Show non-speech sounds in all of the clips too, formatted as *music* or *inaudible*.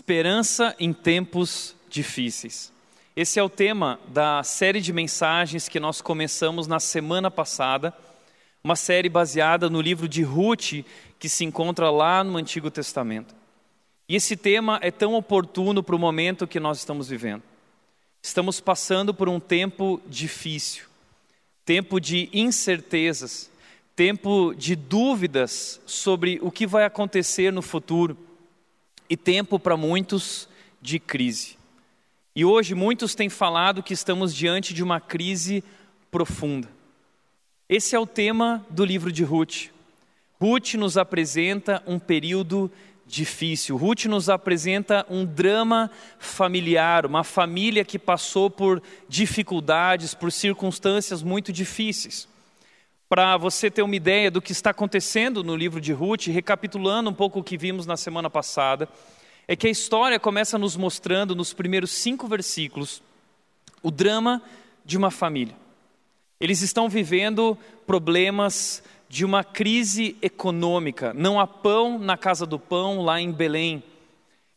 Esperança em tempos difíceis. Esse é o tema da série de mensagens que nós começamos na semana passada, uma série baseada no livro de Ruth, que se encontra lá no Antigo Testamento. E esse tema é tão oportuno para o momento que nós estamos vivendo. Estamos passando por um tempo difícil, tempo de incertezas, tempo de dúvidas sobre o que vai acontecer no futuro e tempo para muitos de crise. E hoje muitos têm falado que estamos diante de uma crise profunda. Esse é o tema do livro de Ruth. Ruth nos apresenta um período difícil. Ruth nos apresenta um drama familiar, uma família que passou por dificuldades, por circunstâncias muito difíceis. Para você ter uma ideia do que está acontecendo no livro de Ruth, recapitulando um pouco o que vimos na semana passada, é que a história começa nos mostrando, nos primeiros cinco versículos, o drama de uma família. Eles estão vivendo problemas de uma crise econômica. Não há pão na casa do pão lá em Belém.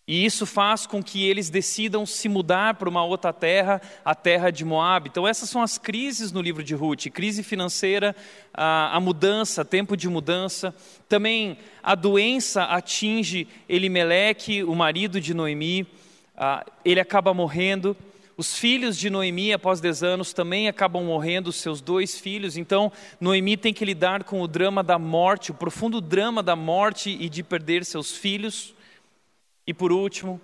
E isso faz com que eles decidam se mudar para uma outra terra, a terra de Moab. Então, essas são as crises no livro de Ruth: crise financeira, a, a mudança, tempo de mudança. Também a doença atinge Elimeleque, o marido de Noemi, ele acaba morrendo. Os filhos de Noemi, após 10 anos, também acabam morrendo, seus dois filhos. Então, Noemi tem que lidar com o drama da morte, o profundo drama da morte e de perder seus filhos. E por último,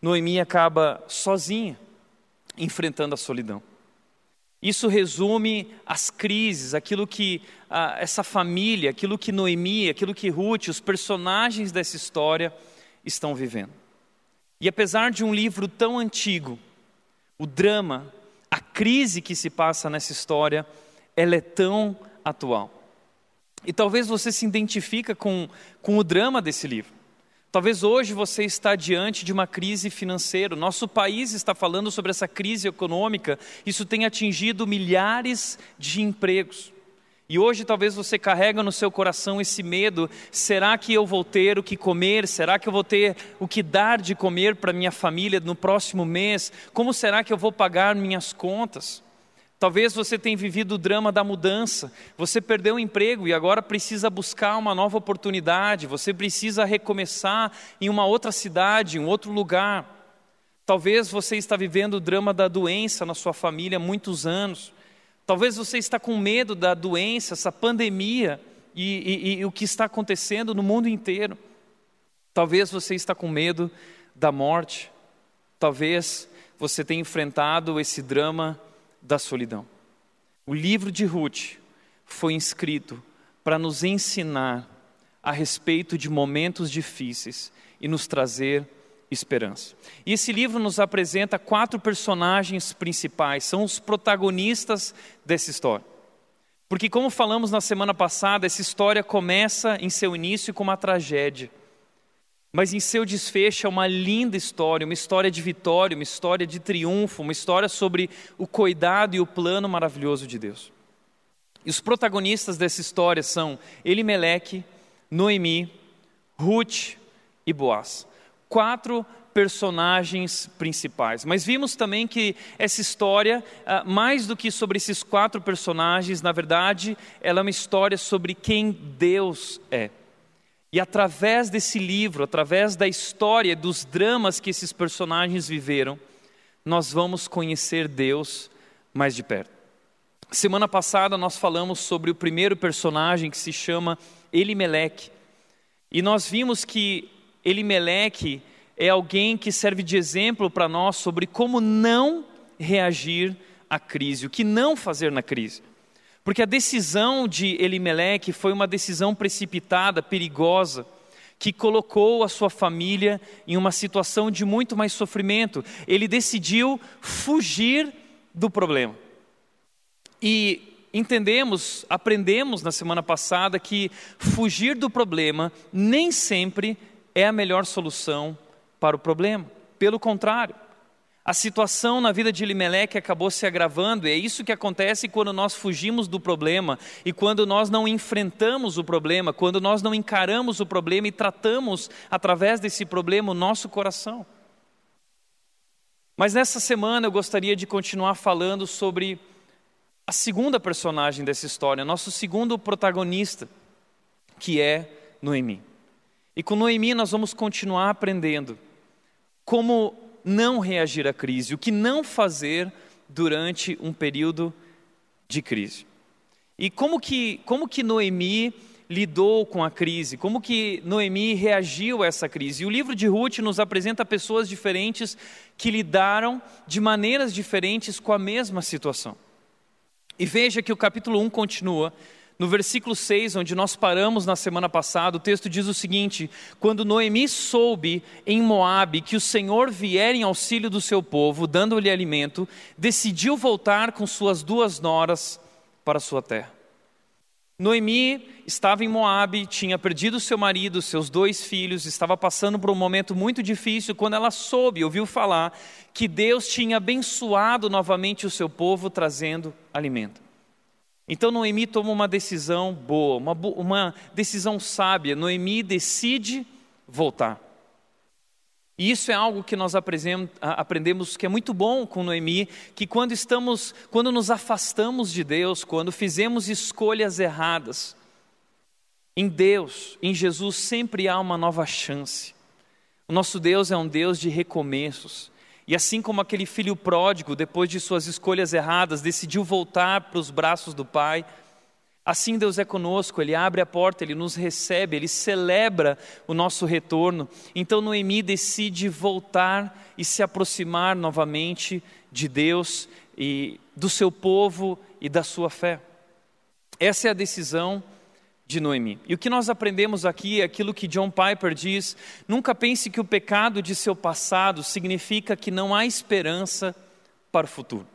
Noemi acaba sozinha, enfrentando a solidão. Isso resume as crises, aquilo que essa família, aquilo que Noemi, aquilo que Ruth, os personagens dessa história estão vivendo. E apesar de um livro tão antigo, o drama, a crise que se passa nessa história, ela é tão atual. E talvez você se identifica com, com o drama desse livro. Talvez hoje você está diante de uma crise financeira. Nosso país está falando sobre essa crise econômica. Isso tem atingido milhares de empregos. E hoje talvez você carrega no seu coração esse medo: será que eu vou ter o que comer? Será que eu vou ter o que dar de comer para minha família no próximo mês? Como será que eu vou pagar minhas contas? Talvez você tenha vivido o drama da mudança. Você perdeu o emprego e agora precisa buscar uma nova oportunidade. Você precisa recomeçar em uma outra cidade, em um outro lugar. Talvez você está vivendo o drama da doença na sua família há muitos anos. Talvez você está com medo da doença, essa pandemia e, e, e o que está acontecendo no mundo inteiro. Talvez você está com medo da morte. Talvez você tenha enfrentado esse drama da solidão. O livro de Ruth foi escrito para nos ensinar a respeito de momentos difíceis e nos trazer esperança. E esse livro nos apresenta quatro personagens principais, são os protagonistas dessa história. Porque, como falamos na semana passada, essa história começa em seu início com uma tragédia. Mas em seu desfecho é uma linda história, uma história de vitória, uma história de triunfo, uma história sobre o cuidado e o plano maravilhoso de Deus. E os protagonistas dessa história são Elimeleque, Noemi, Ruth e Boaz. Quatro personagens principais. Mas vimos também que essa história, ah, mais do que sobre esses quatro personagens, na verdade, ela é uma história sobre quem Deus é. E através desse livro, através da história, dos dramas que esses personagens viveram, nós vamos conhecer Deus mais de perto. Semana passada nós falamos sobre o primeiro personagem que se chama Elimeleque. E nós vimos que Elimeleque é alguém que serve de exemplo para nós sobre como não reagir à crise, o que não fazer na crise. Porque a decisão de Elimeleque foi uma decisão precipitada, perigosa, que colocou a sua família em uma situação de muito mais sofrimento. Ele decidiu fugir do problema. E entendemos, aprendemos na semana passada que fugir do problema nem sempre é a melhor solução para o problema. Pelo contrário, A situação na vida de Elimelec acabou se agravando, e é isso que acontece quando nós fugimos do problema e quando nós não enfrentamos o problema, quando nós não encaramos o problema e tratamos através desse problema o nosso coração. Mas nessa semana eu gostaria de continuar falando sobre a segunda personagem dessa história, nosso segundo protagonista, que é Noemi. E com Noemi nós vamos continuar aprendendo como não reagir à crise, o que não fazer durante um período de crise. E como que, como que Noemi lidou com a crise, como que Noemi reagiu a essa crise. E o livro de Ruth nos apresenta pessoas diferentes que lidaram de maneiras diferentes com a mesma situação. E veja que o capítulo 1 continua no versículo 6, onde nós paramos na semana passada, o texto diz o seguinte: Quando Noemi soube em Moabe que o Senhor viera em auxílio do seu povo, dando-lhe alimento, decidiu voltar com suas duas noras para sua terra. Noemi estava em Moabe, tinha perdido seu marido, seus dois filhos, estava passando por um momento muito difícil quando ela soube, ouviu falar que Deus tinha abençoado novamente o seu povo trazendo alimento. Então Noemi toma uma decisão boa, uma, uma decisão sábia. Noemi decide voltar. E isso é algo que nós aprendemos que é muito bom com Noemi, que quando estamos, quando nos afastamos de Deus, quando fizemos escolhas erradas, em Deus, em Jesus sempre há uma nova chance. O nosso Deus é um Deus de recomeços. E assim como aquele filho pródigo, depois de suas escolhas erradas, decidiu voltar para os braços do Pai, assim Deus é conosco, Ele abre a porta, Ele nos recebe, Ele celebra o nosso retorno. Então Noemi decide voltar e se aproximar novamente de Deus e do seu povo e da sua fé. Essa é a decisão de Noemi. E o que nós aprendemos aqui é aquilo que John Piper diz: nunca pense que o pecado de seu passado significa que não há esperança para o futuro.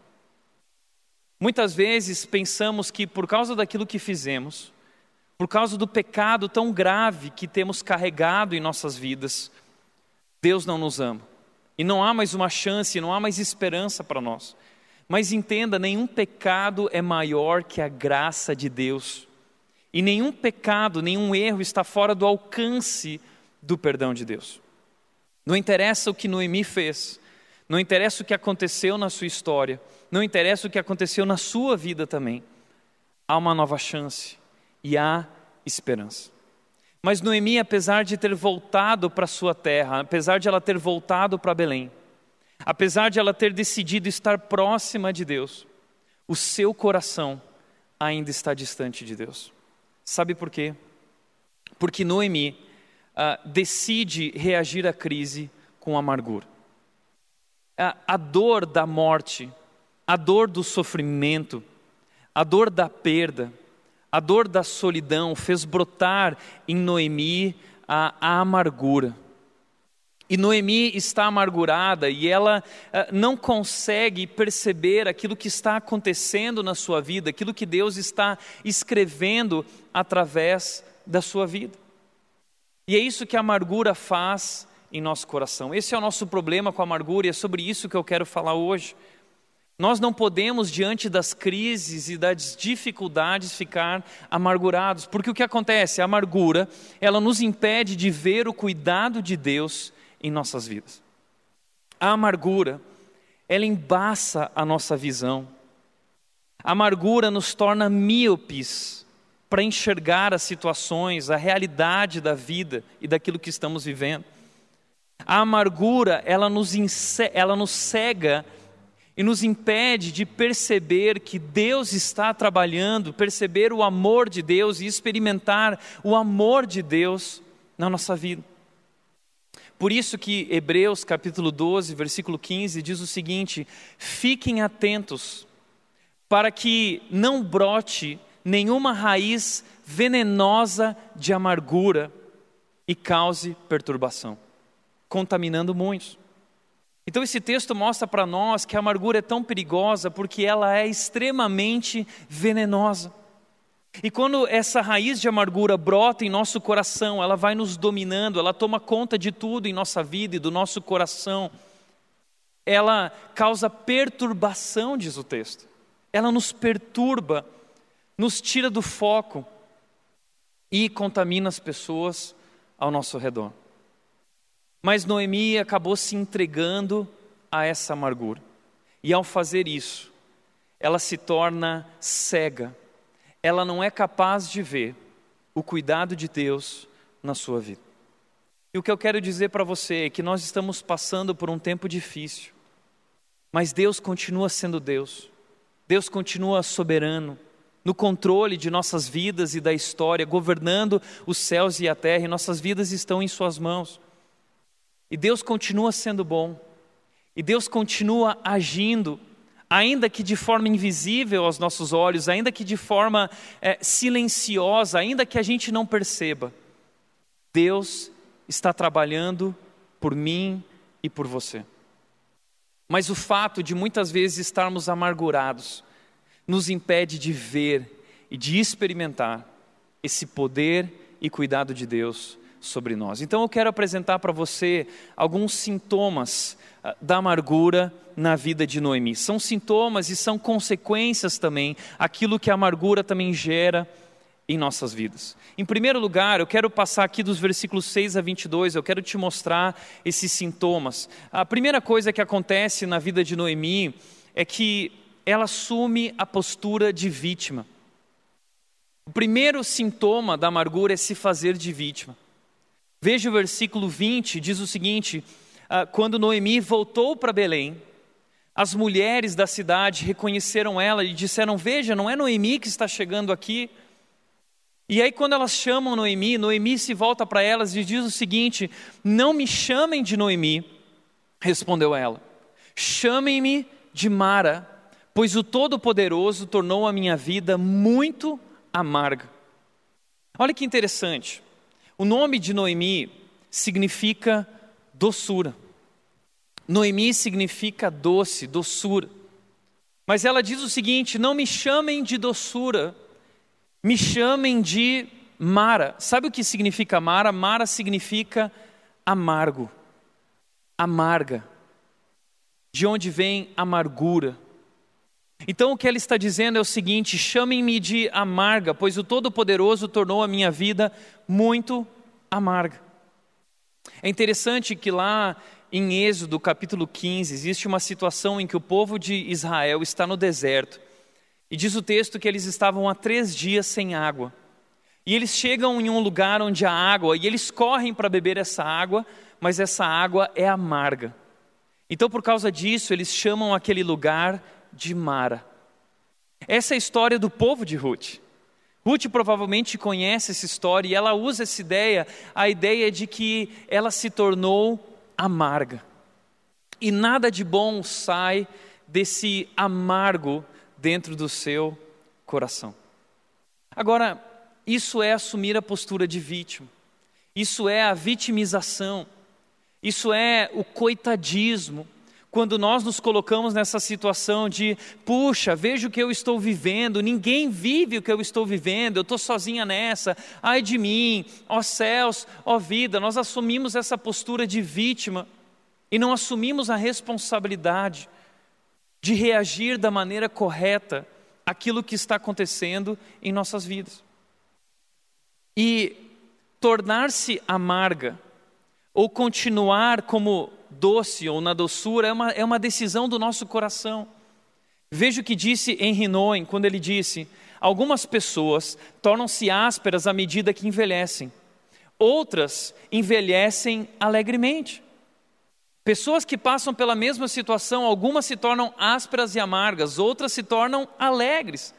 Muitas vezes pensamos que por causa daquilo que fizemos, por causa do pecado tão grave que temos carregado em nossas vidas, Deus não nos ama. E não há mais uma chance, não há mais esperança para nós. Mas entenda, nenhum pecado é maior que a graça de Deus e nenhum pecado, nenhum erro está fora do alcance do perdão de Deus. Não interessa o que Noemi fez, não interessa o que aconteceu na sua história, não interessa o que aconteceu na sua vida também. Há uma nova chance e há esperança. Mas Noemi, apesar de ter voltado para sua terra, apesar de ela ter voltado para Belém, apesar de ela ter decidido estar próxima de Deus, o seu coração ainda está distante de Deus. Sabe por quê? Porque Noemi uh, decide reagir à crise com amargura. Uh, a dor da morte, a dor do sofrimento, a dor da perda, a dor da solidão fez brotar em Noemi a, a amargura. E Noemi está amargurada e ela uh, não consegue perceber aquilo que está acontecendo na sua vida, aquilo que Deus está escrevendo através da sua vida. E é isso que a amargura faz em nosso coração. Esse é o nosso problema com a amargura e é sobre isso que eu quero falar hoje. Nós não podemos, diante das crises e das dificuldades, ficar amargurados, porque o que acontece? A amargura, ela nos impede de ver o cuidado de Deus em nossas vidas. A amargura, ela embaça a nossa visão. A amargura nos torna míopes para enxergar as situações, a realidade da vida e daquilo que estamos vivendo. A amargura, ela nos, ela nos cega e nos impede de perceber que Deus está trabalhando, perceber o amor de Deus e experimentar o amor de Deus na nossa vida. Por isso que Hebreus capítulo 12, versículo 15 diz o seguinte: Fiquem atentos para que não brote nenhuma raiz venenosa de amargura e cause perturbação, contaminando muitos. Então, esse texto mostra para nós que a amargura é tão perigosa porque ela é extremamente venenosa. E quando essa raiz de amargura brota em nosso coração, ela vai nos dominando, ela toma conta de tudo em nossa vida e do nosso coração. ela causa perturbação, diz o texto. Ela nos perturba, nos tira do foco e contamina as pessoas ao nosso redor. Mas Noemi acabou se entregando a essa amargura. E ao fazer isso, ela se torna cega. Ela não é capaz de ver o cuidado de Deus na sua vida. E o que eu quero dizer para você é que nós estamos passando por um tempo difícil, mas Deus continua sendo Deus. Deus continua soberano, no controle de nossas vidas e da história, governando os céus e a terra, e nossas vidas estão em Suas mãos. E Deus continua sendo bom, e Deus continua agindo, ainda que de forma invisível aos nossos olhos, ainda que de forma é, silenciosa, ainda que a gente não perceba. Deus está trabalhando por mim e por você. Mas o fato de muitas vezes estarmos amargurados nos impede de ver e de experimentar esse poder e cuidado de Deus sobre nós. Então eu quero apresentar para você alguns sintomas da amargura na vida de Noemi. São sintomas e são consequências também, aquilo que a amargura também gera em nossas vidas. Em primeiro lugar, eu quero passar aqui dos versículos 6 a 22, eu quero te mostrar esses sintomas. A primeira coisa que acontece na vida de Noemi é que ela assume a postura de vítima. O primeiro sintoma da amargura é se fazer de vítima. Veja o versículo 20, diz o seguinte: ah, quando Noemi voltou para Belém, as mulheres da cidade reconheceram ela e disseram: Veja, não é Noemi que está chegando aqui, e aí, quando elas chamam Noemi, Noemi se volta para elas e diz o seguinte: Não me chamem de Noemi, respondeu ela, chamem-me de Mara, pois o Todo-Poderoso tornou a minha vida muito amarga. Olha que interessante, o nome de Noemi significa doçura. Noemi significa doce, doçura. Mas ela diz o seguinte: não me chamem de doçura, me chamem de Mara. Sabe o que significa Mara? Mara significa amargo, amarga. De onde vem amargura? Então o que ela está dizendo é o seguinte: chamem-me de amarga, pois o Todo-Poderoso tornou a minha vida muito amarga. É interessante que lá em Êxodo capítulo 15 existe uma situação em que o povo de Israel está no deserto e diz o texto que eles estavam há três dias sem água. E eles chegam em um lugar onde há água e eles correm para beber essa água, mas essa água é amarga. Então, por causa disso, eles chamam aquele lugar de Mara. Essa é a história do povo de Ruth. Ruth provavelmente conhece essa história e ela usa essa ideia, a ideia de que ela se tornou amarga. E nada de bom sai desse amargo dentro do seu coração. Agora, isso é assumir a postura de vítima, isso é a vitimização, isso é o coitadismo. Quando nós nos colocamos nessa situação de, puxa, veja o que eu estou vivendo, ninguém vive o que eu estou vivendo, eu estou sozinha nessa, ai de mim, ó céus, ó vida, nós assumimos essa postura de vítima e não assumimos a responsabilidade de reagir da maneira correta àquilo que está acontecendo em nossas vidas. E tornar-se amarga, ou continuar como doce ou na doçura, é uma, é uma decisão do nosso coração. Veja o que disse Henry Noen quando ele disse: Algumas pessoas tornam-se ásperas à medida que envelhecem, outras envelhecem alegremente. Pessoas que passam pela mesma situação, algumas se tornam ásperas e amargas, outras se tornam alegres.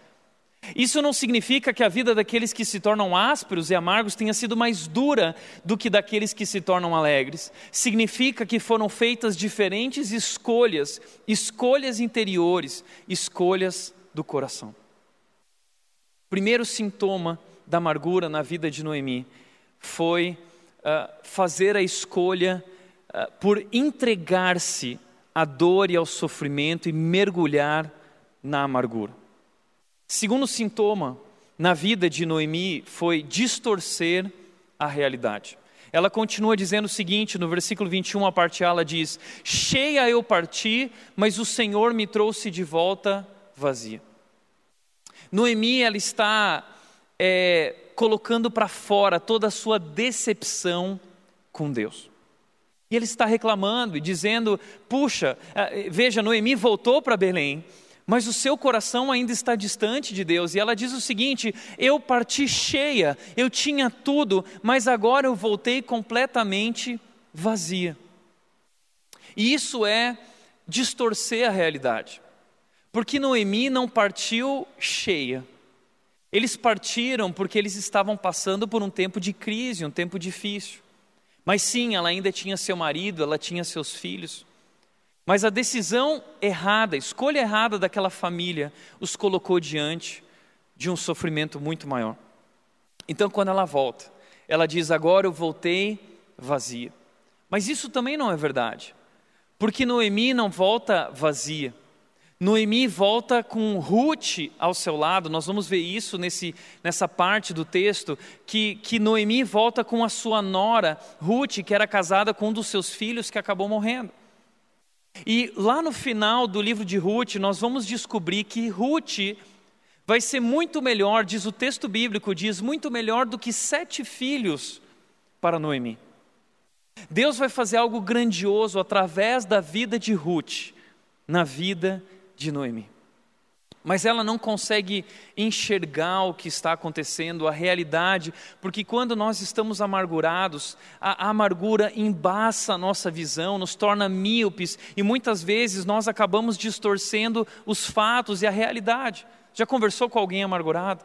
Isso não significa que a vida daqueles que se tornam ásperos e amargos tenha sido mais dura do que daqueles que se tornam alegres. Significa que foram feitas diferentes escolhas, escolhas interiores, escolhas do coração. Primeiro sintoma da amargura na vida de Noemi foi uh, fazer a escolha ah, por entregar-se à dor e ao sofrimento e mergulhar na amargura. Segundo sintoma na vida de Noemi foi distorcer a realidade. Ela continua dizendo o seguinte, no versículo 21, a parte A, ela diz: Cheia eu parti, mas o Senhor me trouxe de volta vazia. Noemi, ela está é, colocando para fora toda a sua decepção com Deus. E ele está reclamando e dizendo: Puxa, é, veja, Noemi voltou para Belém, mas o seu coração ainda está distante de Deus. E ela diz o seguinte: Eu parti cheia, eu tinha tudo, mas agora eu voltei completamente vazia. E isso é distorcer a realidade, porque Noemi não partiu cheia. Eles partiram porque eles estavam passando por um tempo de crise, um tempo difícil. Mas sim, ela ainda tinha seu marido, ela tinha seus filhos. Mas a decisão errada, a escolha errada daquela família os colocou diante de um sofrimento muito maior. Então, quando ela volta, ela diz: Agora eu voltei vazia. Mas isso também não é verdade, porque Noemi não volta vazia. Noemi volta com Ruth ao seu lado, nós vamos ver isso nesse, nessa parte do texto, que, que Noemi volta com a sua nora, Ruth, que era casada com um dos seus filhos que acabou morrendo. E lá no final do livro de Ruth, nós vamos descobrir que Ruth vai ser muito melhor, diz o texto bíblico, diz muito melhor do que sete filhos para Noemi. Deus vai fazer algo grandioso através da vida de Ruth, na vida de Noemi mas ela não consegue enxergar o que está acontecendo, a realidade, porque quando nós estamos amargurados, a amargura embaça a nossa visão, nos torna míopes e muitas vezes nós acabamos distorcendo os fatos e a realidade. Já conversou com alguém amargurado?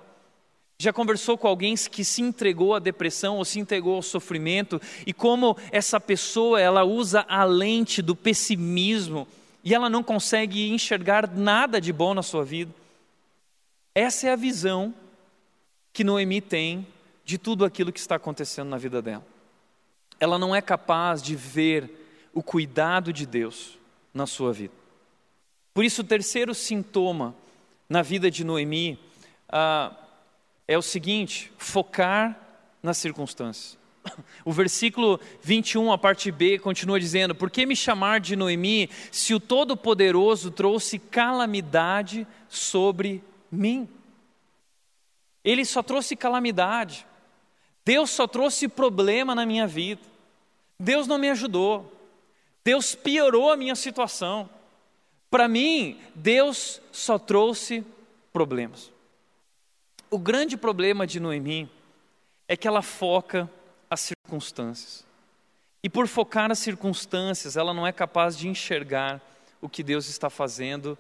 Já conversou com alguém que se entregou à depressão ou se entregou ao sofrimento e como essa pessoa ela usa a lente do pessimismo? E ela não consegue enxergar nada de bom na sua vida. Essa é a visão que Noemi tem de tudo aquilo que está acontecendo na vida dela. Ela não é capaz de ver o cuidado de Deus na sua vida. Por isso, o terceiro sintoma na vida de Noemi ah, é o seguinte: focar nas circunstâncias. *coughs* O versículo 21, a parte B, continua dizendo: Por que me chamar de Noemi se o Todo-Poderoso trouxe calamidade sobre mim? Ele só trouxe calamidade. Deus só trouxe problema na minha vida. Deus não me ajudou. Deus piorou a minha situação. Para mim, Deus só trouxe problemas. O grande problema de Noemi é que ela foca circunstâncias. E por focar nas circunstâncias, ela não é capaz de enxergar o que Deus está fazendo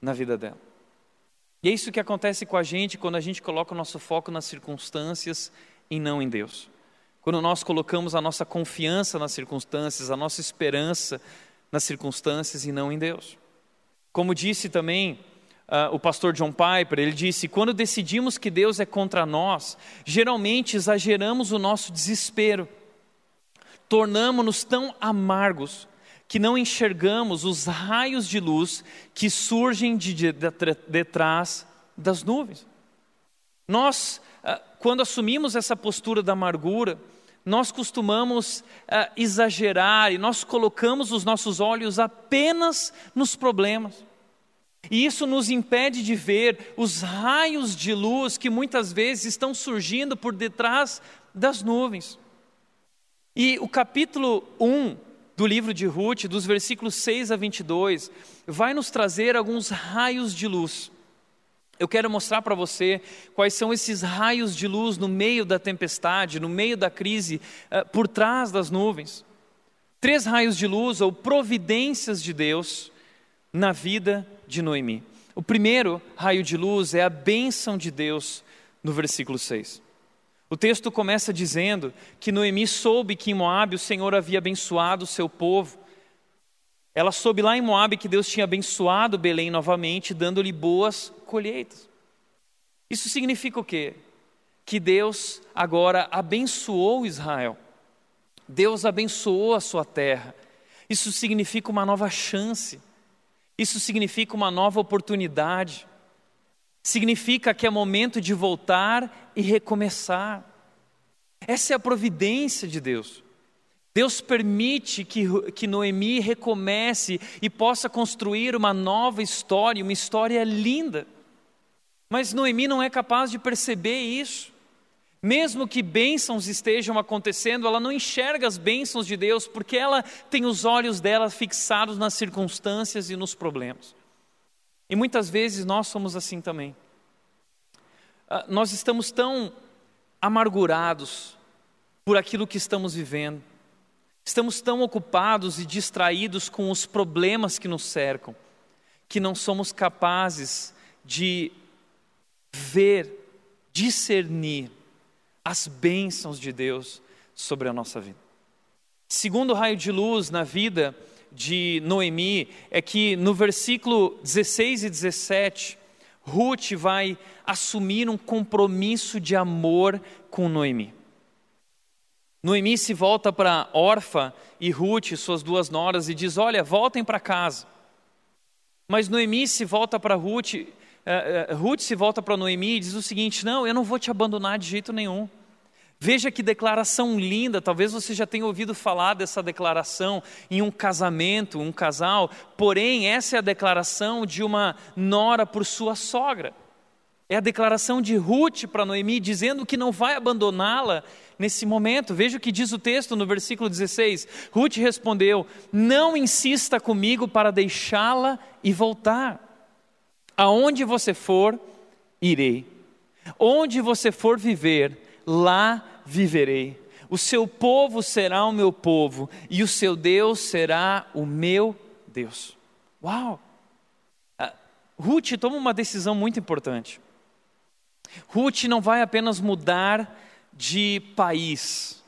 na vida dela. E é isso que acontece com a gente quando a gente coloca o nosso foco nas circunstâncias e não em Deus. Quando nós colocamos a nossa confiança nas circunstâncias, a nossa esperança nas circunstâncias e não em Deus. Como disse também uh, o pastor John Piper, ele disse: quando decidimos que Deus é contra nós, geralmente exageramos o nosso desespero, tornamos-nos tão amargos que não enxergamos os raios de luz que surgem de, de, de, de das nuvens. Nós, uh, quando assumimos essa postura da amargura, nós costumamos uh, exagerar e nós colocamos os nossos olhos apenas nos problemas. E isso nos impede de ver os raios de luz que muitas vezes estão surgindo por detrás das nuvens. E o capítulo 1 do livro de Ruth, dos versículos 6 a 22, vai nos trazer alguns raios de luz. Eu quero mostrar para você quais são esses raios de luz no meio da tempestade, no meio da crise, eh, por trás das nuvens. Três raios de luz ou providências de Deus na vida de Noemi. O primeiro raio de luz é a bênção de Deus no versículo 6. O texto começa dizendo que Noemi soube que em Moabe o Senhor havia abençoado o seu povo. Ela soube lá em Moabe que Deus tinha abençoado Belém novamente, dando-lhe boas colheitas. Isso significa o quê? Que Deus agora abençoou Israel. Deus abençoou a sua terra. Isso significa uma nova chance. Isso significa uma nova oportunidade. Significa que é momento de voltar e recomeçar. Essa é a providência de Deus. Deus permite que, que Noemi recomece e possa construir uma nova história, uma história linda. Mas Noemi não é capaz de perceber isso. Mesmo que bênçãos estejam acontecendo, ela não enxerga as bênçãos de Deus, porque ela tem os olhos dela fixados nas circunstâncias e nos problemas. E muitas vezes nós somos assim também. Ah, nós estamos tão amargurados por aquilo que estamos vivendo, estamos tão ocupados e distraídos com os problemas que nos cercam, que não somos capazes de ver, discernir as bênçãos de Deus sobre a nossa vida. Segundo raio de luz na vida de Noemi é que no versículo 16 e 17, Ruth vai assumir um compromisso de amor com Noemi. Noemi se volta para Orfa e Ruth, suas duas noras, e diz: Olha, voltem para casa. Mas Noemi se volta para Ruth, uh, Ruth se volta para Noemi e diz o seguinte: Não, eu não vou te abandonar de jeito nenhum. Veja que declaração linda, talvez você já tenha ouvido falar dessa declaração em um casamento, um casal, porém, essa é a declaração de uma nora por sua sogra. É a declaração de Ruth para Noemi, dizendo que não vai abandoná-la nesse momento. Veja o que diz o texto no versículo 16. Ruth respondeu: Não insista comigo para deixá-la e voltar. Aonde você for, irei. Onde você for viver, lá viverei. O seu povo será o meu povo, e o seu Deus será o meu Deus. Uau! Uh, Ruth toma uma decisão muito importante. Ruth não vai apenas mudar de país,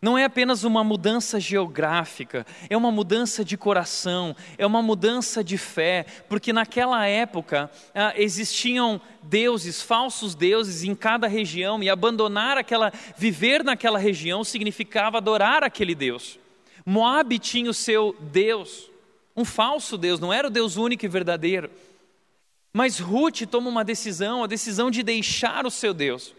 não é apenas uma mudança geográfica, é uma mudança de coração, é uma mudança de fé, porque naquela época ah, existiam deuses, falsos deuses em cada região, e abandonar aquela, viver naquela região significava adorar aquele Deus. Moab tinha o seu Deus, um falso Deus, não era o Deus único e verdadeiro. Mas Ruth toma uma decisão, a decisão de deixar o seu Deus.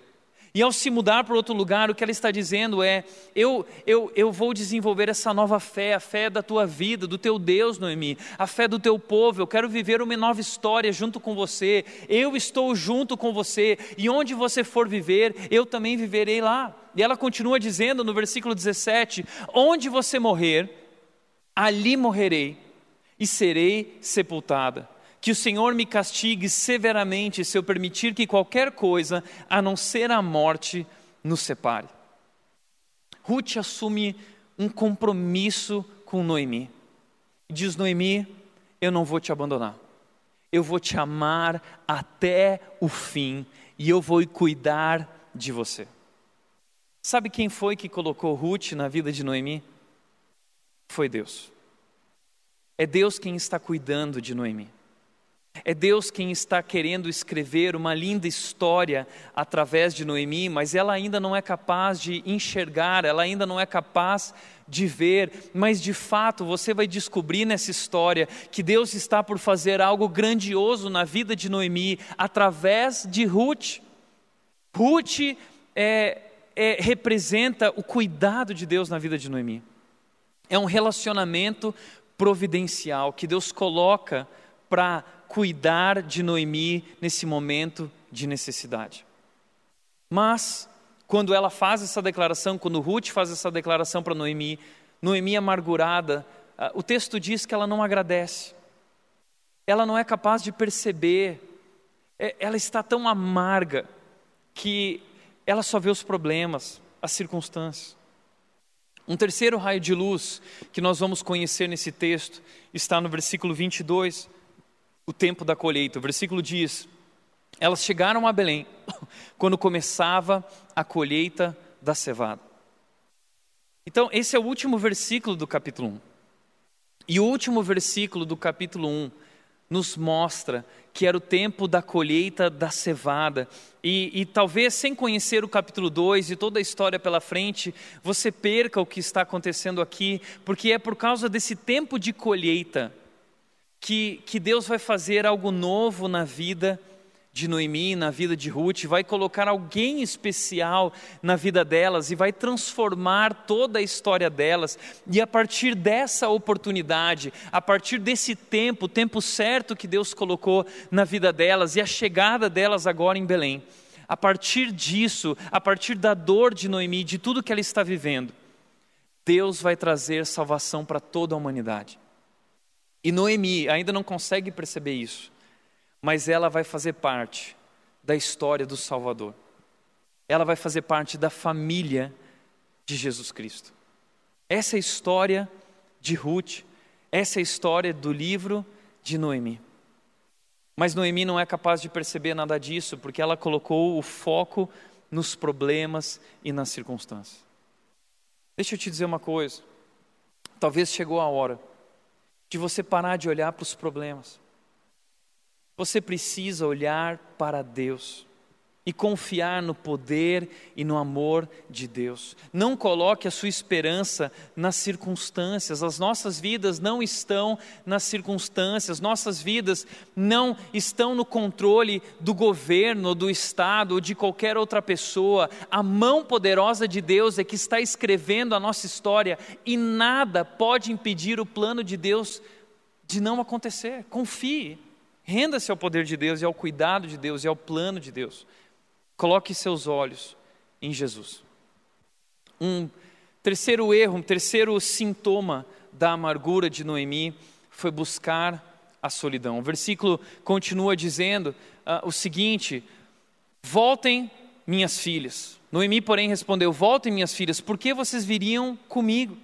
E ao se mudar para outro lugar, o que ela está dizendo é: eu, eu, eu vou desenvolver essa nova fé, a fé da tua vida, do teu Deus, Noemi, a fé do teu povo. Eu quero viver uma nova história junto com você. Eu estou junto com você, e onde você for viver, eu também viverei lá. E ela continua dizendo no versículo 17: Onde você morrer, ali morrerei, e serei sepultada que o Senhor me castigue severamente se eu permitir que qualquer coisa, a não ser a morte, nos separe. Ruth assume um compromisso com Noemi. Diz Noemi: Eu não vou te abandonar. Eu vou te amar até o fim e eu vou cuidar de você. Sabe quem foi que colocou Ruth na vida de Noemi? Foi Deus. É Deus quem está cuidando de Noemi. É Deus quem está querendo escrever uma linda história através de Noemi, mas ela ainda não é capaz de enxergar, ela ainda não é capaz de ver, mas de fato você vai descobrir nessa história que Deus está por fazer algo grandioso na vida de Noemi através de Ruth. Ruth é, é, representa o cuidado de Deus na vida de Noemi. É um relacionamento providencial que Deus coloca para cuidar de Noemi nesse momento de necessidade. Mas, quando ela faz essa declaração, quando Ruth faz essa declaração para Noemi, Noemi amargurada, ah, o texto diz que ela não agradece, ela não é capaz de perceber, é, ela está tão amarga que ela só vê os problemas, as circunstâncias. Um terceiro raio de luz que nós vamos conhecer nesse texto está no versículo 22 o tempo da colheita. O versículo diz: Elas chegaram a Belém *coughs* quando começava a colheita da cevada. Então, esse é o último versículo do capítulo 1. E o último versículo do capítulo 1 nos mostra que era o tempo da colheita da cevada. E, e, talvez sem conhecer o capítulo 2 e toda a história pela frente, você perca o que está acontecendo aqui, porque é por causa desse tempo de colheita que, que Deus vai fazer algo novo na vida de Noemi, na vida de Ruth, vai colocar alguém especial na vida delas e vai transformar toda a história delas. E a partir dessa oportunidade, a partir desse tempo, o tempo certo que Deus colocou na vida delas e a chegada delas agora em Belém, a partir disso, a partir da dor de Noemi, de tudo que ela está vivendo, Deus vai trazer salvação para toda a humanidade. E Noemi ainda não consegue perceber isso mas ela vai fazer parte da história do Salvador. Ela vai fazer parte da família de Jesus Cristo. Essa é a história de Ruth, essa é a história do livro de Noemi. Mas Noemi não é capaz de perceber nada disso, porque ela colocou o foco nos problemas e nas circunstâncias. Deixa eu te dizer uma coisa. Talvez chegou a hora de você parar de olhar para os problemas. Você precisa olhar para Deus e confiar no poder e no amor de Deus. Não coloque a sua esperança nas circunstâncias. As nossas vidas não estão nas circunstâncias, nossas vidas não estão no controle do governo, do Estado ou de qualquer outra pessoa. A mão poderosa de Deus é que está escrevendo a nossa história e nada pode impedir o plano de Deus de não acontecer. Confie. Renda-se ao poder de Deus e ao cuidado de Deus e ao plano de Deus. Coloque seus olhos em Jesus. Um terceiro erro, um terceiro sintoma da amargura de Noemi foi buscar a solidão. O versículo continua dizendo uh, o seguinte: Voltem, minhas filhas. Noemi, porém, respondeu: Voltem, minhas filhas, por que vocês viriam comigo?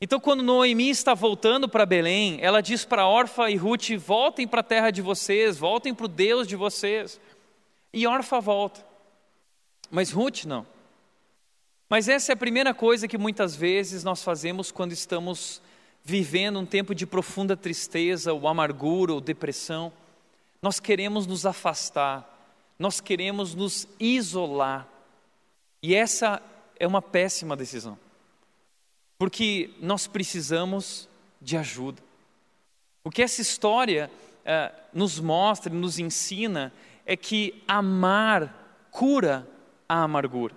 Então, quando Noemi está voltando para Belém, ela diz para Orfa e Ruth: voltem para a terra de vocês, voltem para o Deus de vocês. E Orfa volta, mas Ruth não. Mas essa é a primeira coisa que muitas vezes nós fazemos quando estamos vivendo um tempo de profunda tristeza, ou amargura, ou depressão. Nós queremos nos afastar, nós queremos nos isolar. E essa é uma péssima decisão porque nós precisamos de ajuda. O que essa história eh, nos mostra, nos ensina, é que amar cura a amargura.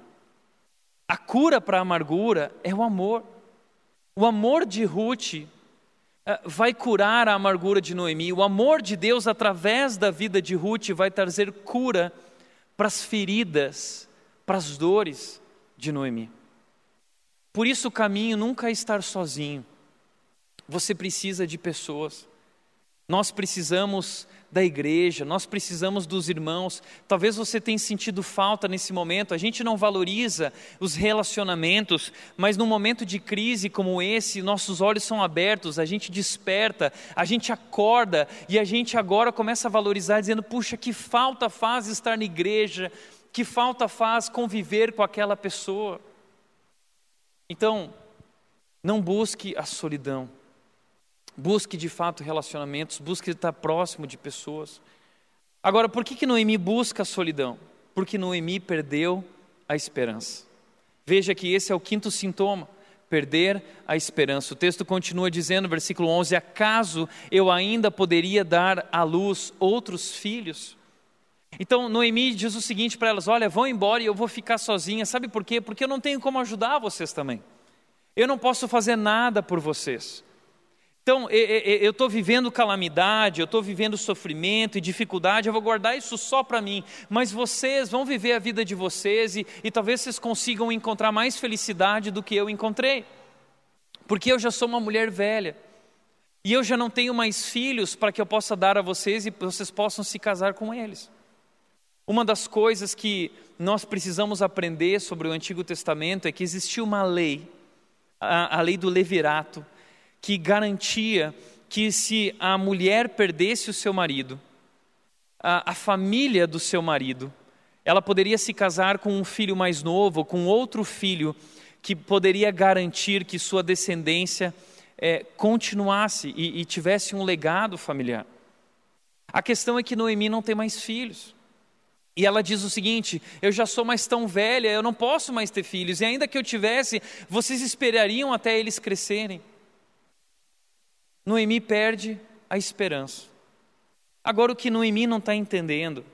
A cura para a amargura é o amor. O amor de Ruth eh, vai curar a amargura de Noemi. O amor de Deus, através da vida de Ruth, vai trazer cura para as feridas, para as dores de Noemi. Por isso o caminho nunca é estar sozinho. Você precisa de pessoas. Nós precisamos da igreja, nós precisamos dos irmãos. Talvez você tenha sentido falta nesse momento. A gente não valoriza os relacionamentos, mas num momento de crise como esse, nossos olhos são abertos, a gente desperta, a gente acorda e a gente agora começa a valorizar, dizendo: puxa, que falta faz estar na igreja, que falta faz conviver com aquela pessoa. Então, não busque a solidão. Busque de fato relacionamentos, busque estar próximo de pessoas. Agora, por que, que Noemi busca a solidão? Porque Noemi perdeu a esperança. Veja que esse é o quinto sintoma, perder a esperança. O texto continua dizendo, versículo 11: Acaso eu ainda poderia dar à luz outros filhos? Então Noemi diz o seguinte para elas: Olha, vão embora e eu vou ficar sozinha. Sabe por quê? Porque eu não tenho como ajudar vocês também. Eu não posso fazer nada por vocês. Então, eu estou vivendo calamidade, eu estou vivendo sofrimento e dificuldade, eu vou guardar isso só para mim. Mas vocês vão viver a vida de vocês e, e talvez vocês consigam encontrar mais felicidade do que eu encontrei. Porque eu já sou uma mulher velha. E eu já não tenho mais filhos para que eu possa dar a vocês e vocês possam se casar com eles. Uma das coisas que nós precisamos aprender sobre o Antigo Testamento é que existia uma lei, a, a lei do levirato, que garantia que se a mulher perdesse o seu marido, a, a família do seu marido, ela poderia se casar com um filho mais novo, com outro filho, que poderia garantir que sua descendência é, continuasse e, e tivesse um legado familiar. A questão é que Noemi não tem mais filhos. E ela diz o seguinte: Eu já sou mais tão velha, eu não posso mais ter filhos, e ainda que eu tivesse, vocês esperariam até eles crescerem. Noemi perde a esperança. Agora, o que Noemi não está entendendo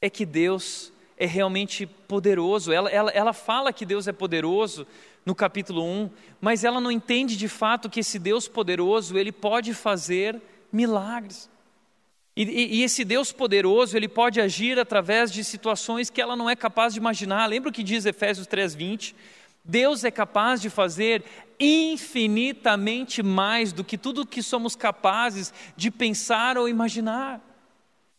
é que Deus é realmente poderoso. Ela, ela, ela fala que Deus é poderoso no capítulo 1, mas ela não entende de fato que esse Deus poderoso, ele pode fazer milagres. E, e, e, esse Deus poderoso, ele pode agir através de situações que ela não é capaz de imaginar. Lembra o que diz Efésios 3:20? Deus é capaz de fazer infinitamente mais do que tudo que somos capazes de pensar ou imaginar.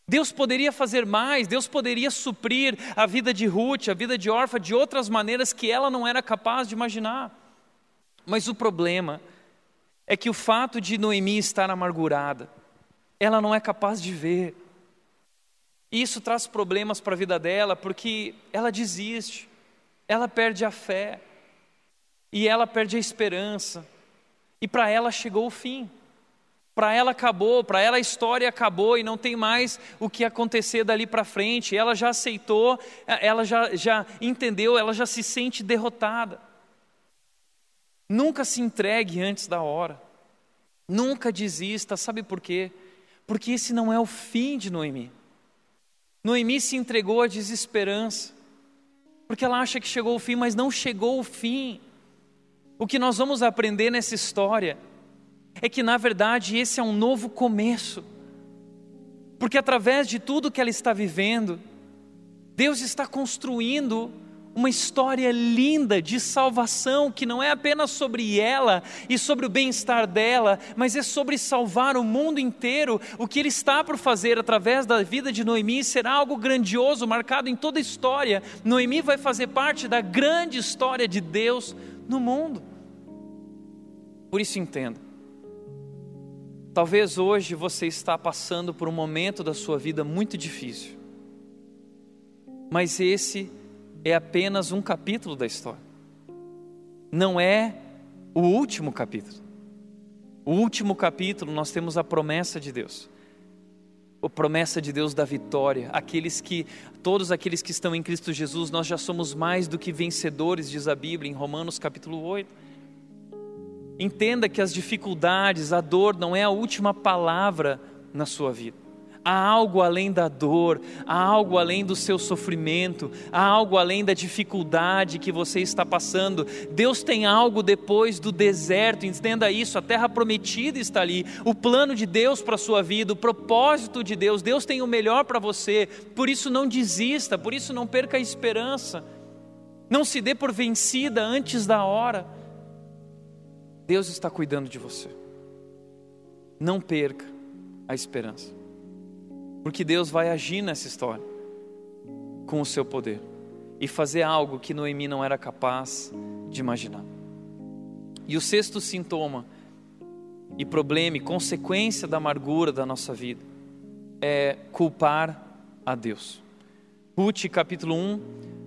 Deus poderia fazer mais, Deus poderia suprir a vida de Ruth, a vida de Orfa de outras maneiras que ela não era capaz de imaginar. Mas o problema é que o fato de Noemi estar amargurada, ela não é capaz de ver. Isso traz problemas para a vida dela, porque ela desiste, ela perde a fé, e ela perde a esperança, e para ela chegou o fim. Para ela acabou, para ela a história acabou e não tem mais o que acontecer dali para frente. Ela já aceitou, ela já, já entendeu, ela já se sente derrotada. Nunca se entregue antes da hora. Nunca desista, sabe por quê? Porque esse não é o fim de Noemi. Noemi se entregou à desesperança, porque ela acha que chegou o fim, mas não chegou o fim. O que nós vamos aprender nessa história é que na verdade esse é um novo começo. Porque através de tudo que ela está vivendo, Deus está construindo uma história linda de salvação que não é apenas sobre ela e sobre o bem-estar dela, mas é sobre salvar o mundo inteiro. O que ele está por fazer através da vida de Noemi será algo grandioso, marcado em toda a história. Noemi vai fazer parte da grande história de Deus no mundo. Por isso entenda. Talvez hoje você está passando por um momento da sua vida muito difícil. Mas esse é apenas um capítulo da história. Não é o último capítulo. O último capítulo nós temos a promessa de Deus. A promessa de Deus da vitória. Aqueles que todos aqueles que estão em Cristo Jesus, nós já somos mais do que vencedores, diz a Bíblia em Romanos capítulo 8. Entenda que as dificuldades, a dor não é a última palavra na sua vida. Há algo além da dor, há algo além do seu sofrimento, há algo além da dificuldade que você está passando. Deus tem algo depois do deserto, entenda isso. A terra prometida está ali, o plano de Deus para a sua vida, o propósito de Deus. Deus tem o melhor para você, por isso não desista, por isso não perca a esperança. Não se dê por vencida antes da hora. Deus está cuidando de você. Não perca a esperança. Porque Deus vai agir nessa história com o seu poder e fazer algo que Noemi não era capaz de imaginar. E o sexto sintoma e problema e consequência da amargura da nossa vida é culpar a Deus. Ruth capítulo 1,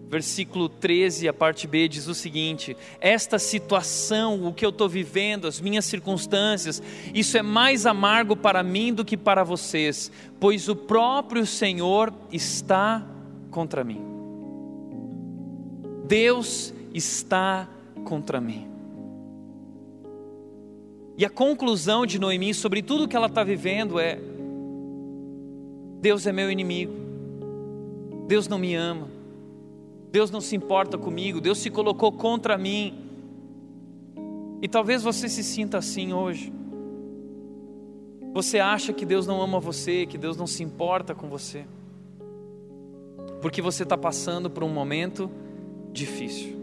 versículo 13, a parte B, diz o seguinte: Esta situação, o que eu estou vivendo, as minhas circunstâncias, isso é mais amargo para mim do que para vocês, pois o próprio Senhor está contra mim. Deus está contra mim. E a conclusão de Noemi sobre tudo que ela está vivendo é: Deus é meu inimigo, Deus não me ama, Deus não se importa comigo, Deus se colocou contra mim. E talvez você se sinta assim hoje. Você acha que Deus não ama você, que Deus não se importa com você, porque você está passando por um momento difícil.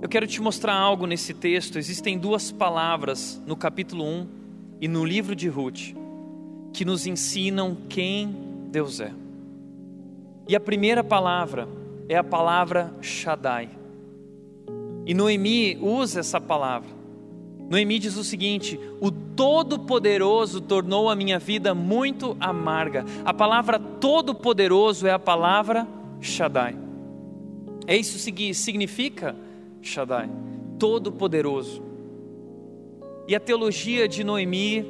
Eu quero te mostrar algo nesse texto. Existem duas palavras no capítulo 1 e no livro de Ruth que nos ensinam quem Deus é. E a primeira palavra é a palavra Shaddai. E Noemi usa essa palavra. Noemi diz o seguinte: O Todo-Poderoso tornou a minha vida muito amarga. A palavra Todo-Poderoso é a palavra Shaddai. É isso que significa Shaddai, Todo-Poderoso. E a teologia de Noemi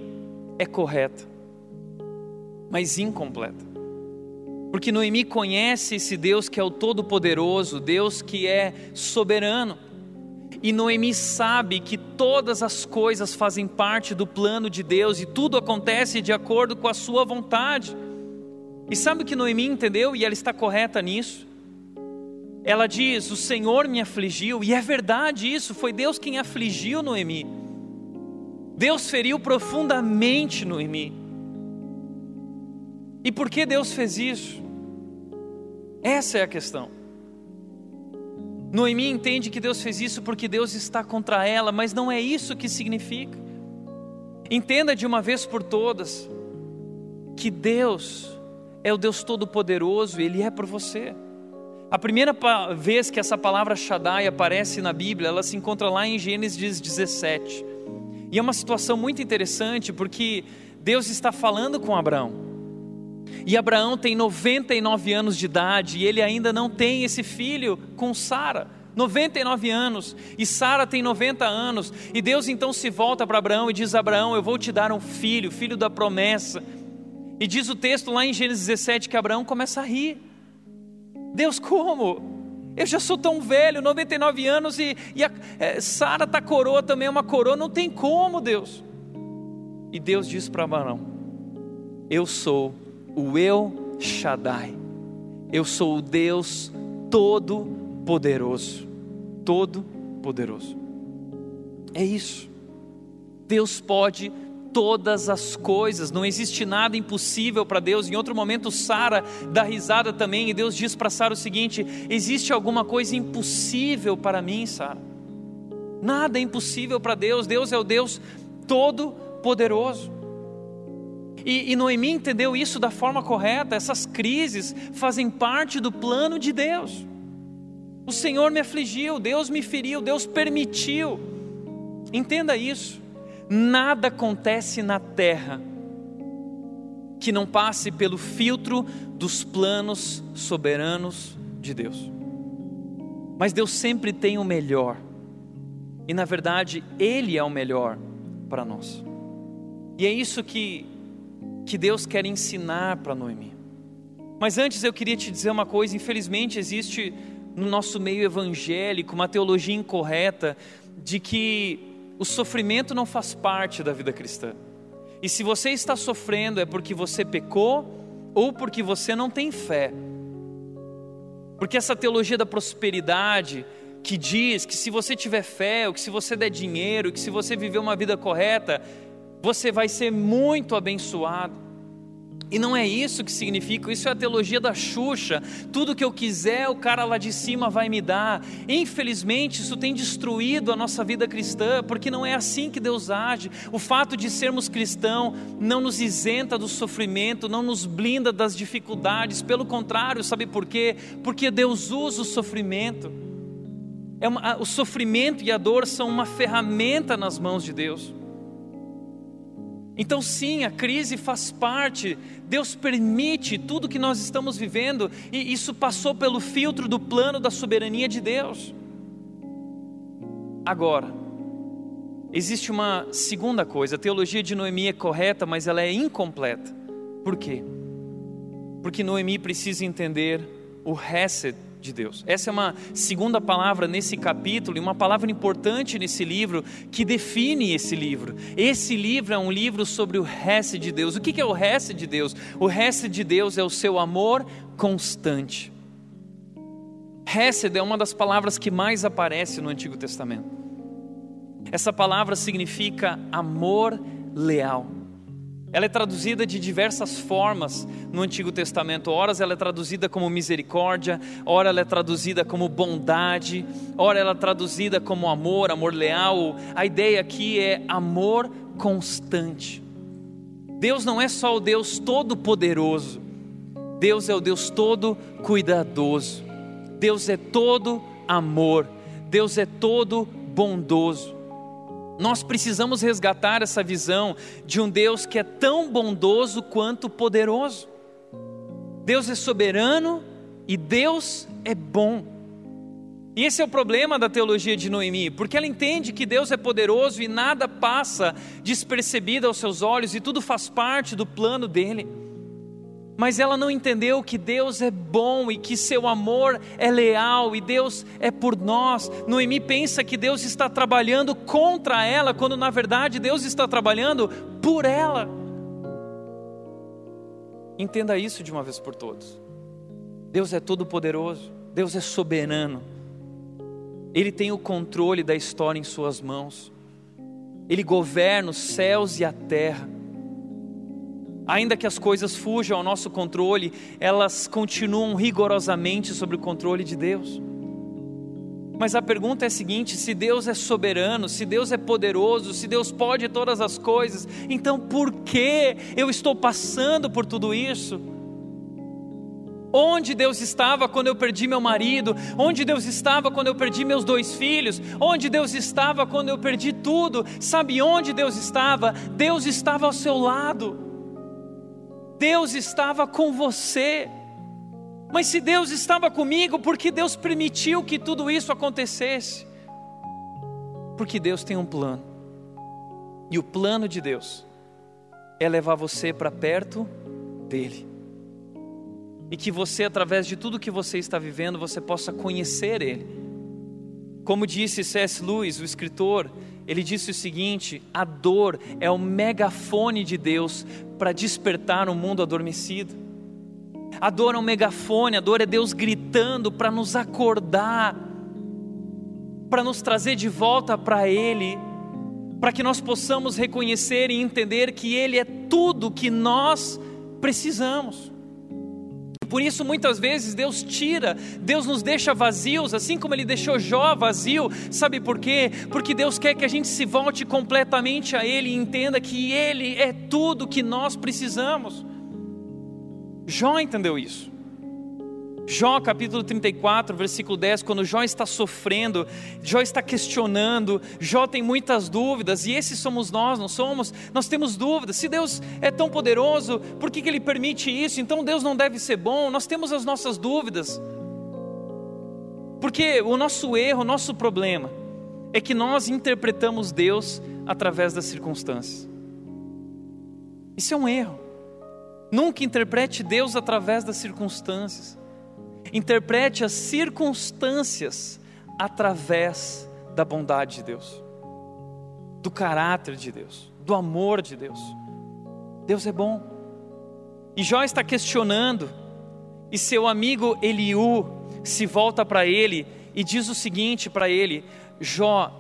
é correta, mas incompleta. Porque Noemi conhece esse Deus que é o Todo-Poderoso, Deus que é soberano. E Noemi sabe que todas as coisas fazem parte do plano de Deus e tudo acontece de acordo com a sua vontade. E sabe o que Noemi entendeu? E ela está correta nisso. Ela diz: O Senhor me afligiu, e é verdade isso, foi Deus quem afligiu Noemi. Deus feriu profundamente Noemi. E por que Deus fez isso? Essa é a questão. Noemi entende que Deus fez isso porque Deus está contra ela, mas não é isso que significa. Entenda de uma vez por todas que Deus é o Deus Todo-Poderoso Ele é por você. A primeira vez que essa palavra Shaddai aparece na Bíblia, ela se encontra lá em Gênesis 17. E é uma situação muito interessante porque Deus está falando com Abraão. E Abraão tem 99 anos de idade e ele ainda não tem esse filho com Sara. 99 anos, e Sara tem 90 anos, e Deus então se volta para Abraão e diz: Abraão, eu vou te dar um filho, filho da promessa. E diz o texto lá em Gênesis 17 que Abraão começa a rir. Deus, como? Eu já sou tão velho, 99 anos, e, e é, Sara está coroa também, é uma coroa, não tem como, Deus. E Deus diz para Abraão: Eu sou o Eu Shaddai, eu sou o Deus Todo-Poderoso. Todo-Poderoso. É isso. Deus pode todas as coisas, não existe nada impossível para Deus. Em outro momento, Sara dá risada também, e Deus diz para Sara o seguinte: existe alguma coisa impossível para mim, Sara? Nada é impossível para Deus, Deus é o Deus todo-poderoso. E, e Noemi entendeu isso da forma correta, essas crises fazem parte do plano de Deus. O Senhor me afligiu, Deus me feriu, Deus permitiu. Entenda isso. Nada acontece na terra que não passe pelo filtro dos planos soberanos de Deus. Mas Deus sempre tem o melhor, e na verdade, Ele é o melhor para nós. E é isso que, que Deus quer ensinar para Noemi. Mas antes eu queria te dizer uma coisa: infelizmente existe no nosso meio evangélico uma teologia incorreta de que o sofrimento não faz parte da vida cristã. E se você está sofrendo é porque você pecou ou porque você não tem fé. Porque essa teologia da prosperidade que diz que se você tiver fé, ou que se você der dinheiro, que se você viver uma vida correta, você vai ser muito abençoado. E não é isso que significa, isso é a teologia da Xuxa. Tudo que eu quiser, o cara lá de cima vai me dar. Infelizmente, isso tem destruído a nossa vida cristã, porque não é assim que Deus age. O fato de sermos cristãos não nos isenta do sofrimento, não nos blinda das dificuldades. Pelo contrário, sabe por quê? Porque Deus usa o sofrimento. É uma, o sofrimento e a dor são uma ferramenta nas mãos de Deus. Então, sim, a crise faz parte, Deus permite tudo que nós estamos vivendo, e isso passou pelo filtro do plano da soberania de Deus. Agora, existe uma segunda coisa: a teologia de Noemi é correta, mas ela é incompleta. Por quê? Porque Noemi precisa entender o Hesed de Deus. Essa é uma segunda palavra nesse capítulo e uma palavra importante nesse livro que define esse livro. Esse livro é um livro sobre o resto de Deus. O que é o resto de Deus? O resto de Deus é o seu amor constante. Hesed é uma das palavras que mais aparece no Antigo Testamento. Essa palavra significa amor leal. Ela é traduzida de diversas formas no Antigo Testamento. Horas ela é traduzida como misericórdia, ora ela é traduzida como bondade, ora ela é traduzida como amor, amor leal. A ideia aqui é amor constante. Deus não é só o Deus todo-poderoso, Deus é o Deus todo cuidadoso. Deus é todo amor, Deus é todo bondoso. Nós precisamos resgatar essa visão de um Deus que é tão bondoso quanto poderoso. Deus é soberano e Deus é bom. E esse é o problema da teologia de Noemi, porque ela entende que Deus é poderoso e nada passa despercebido aos seus olhos e tudo faz parte do plano dele mas ela não entendeu que Deus é bom e que seu amor é leal e Deus é por nós. Noemi pensa que Deus está trabalhando contra ela, quando na verdade Deus está trabalhando por ela. Entenda isso de uma vez por todas. Deus é todo poderoso, Deus é soberano. Ele tem o controle da história em suas mãos. Ele governa os céus e a terra. Ainda que as coisas fujam ao nosso controle, elas continuam rigorosamente sob o controle de Deus. Mas a pergunta é a seguinte: se Deus é soberano, se Deus é poderoso, se Deus pode todas as coisas, então por que eu estou passando por tudo isso? Onde Deus estava quando eu perdi meu marido? Onde Deus estava quando eu perdi meus dois filhos? Onde Deus estava quando eu perdi tudo? Sabe onde Deus estava? Deus estava ao seu lado. Deus estava com você. Mas se Deus estava comigo, por que Deus permitiu que tudo isso acontecesse? Porque Deus tem um plano. E o plano de Deus é levar você para perto dele e que você, através de tudo que você está vivendo, você possa conhecer Ele. Como disse C.S. Lewis, o escritor, ele disse o seguinte: a dor é o megafone de Deus para despertar um mundo adormecido. A dor é um megafone, a dor é Deus gritando para nos acordar, para nos trazer de volta para Ele, para que nós possamos reconhecer e entender que Ele é tudo que nós precisamos. Por isso, muitas vezes, Deus tira, Deus nos deixa vazios, assim como Ele deixou Jó vazio. Sabe por quê? Porque Deus quer que a gente se volte completamente a Ele e entenda que Ele é tudo que nós precisamos. Jó entendeu isso. Jó capítulo 34, versículo 10, quando Jó está sofrendo, Jó está questionando, Jó tem muitas dúvidas, e esses somos nós, não somos? Nós temos dúvidas. Se Deus é tão poderoso, por que, que Ele permite isso? Então Deus não deve ser bom. Nós temos as nossas dúvidas. Porque o nosso erro, o nosso problema, é que nós interpretamos Deus através das circunstâncias. Isso é um erro. Nunca interprete Deus através das circunstâncias. Interprete as circunstâncias através da bondade de Deus, do caráter de Deus, do amor de Deus. Deus é bom. E Jó está questionando, e seu amigo Eliú se volta para ele e diz o seguinte para ele, Jó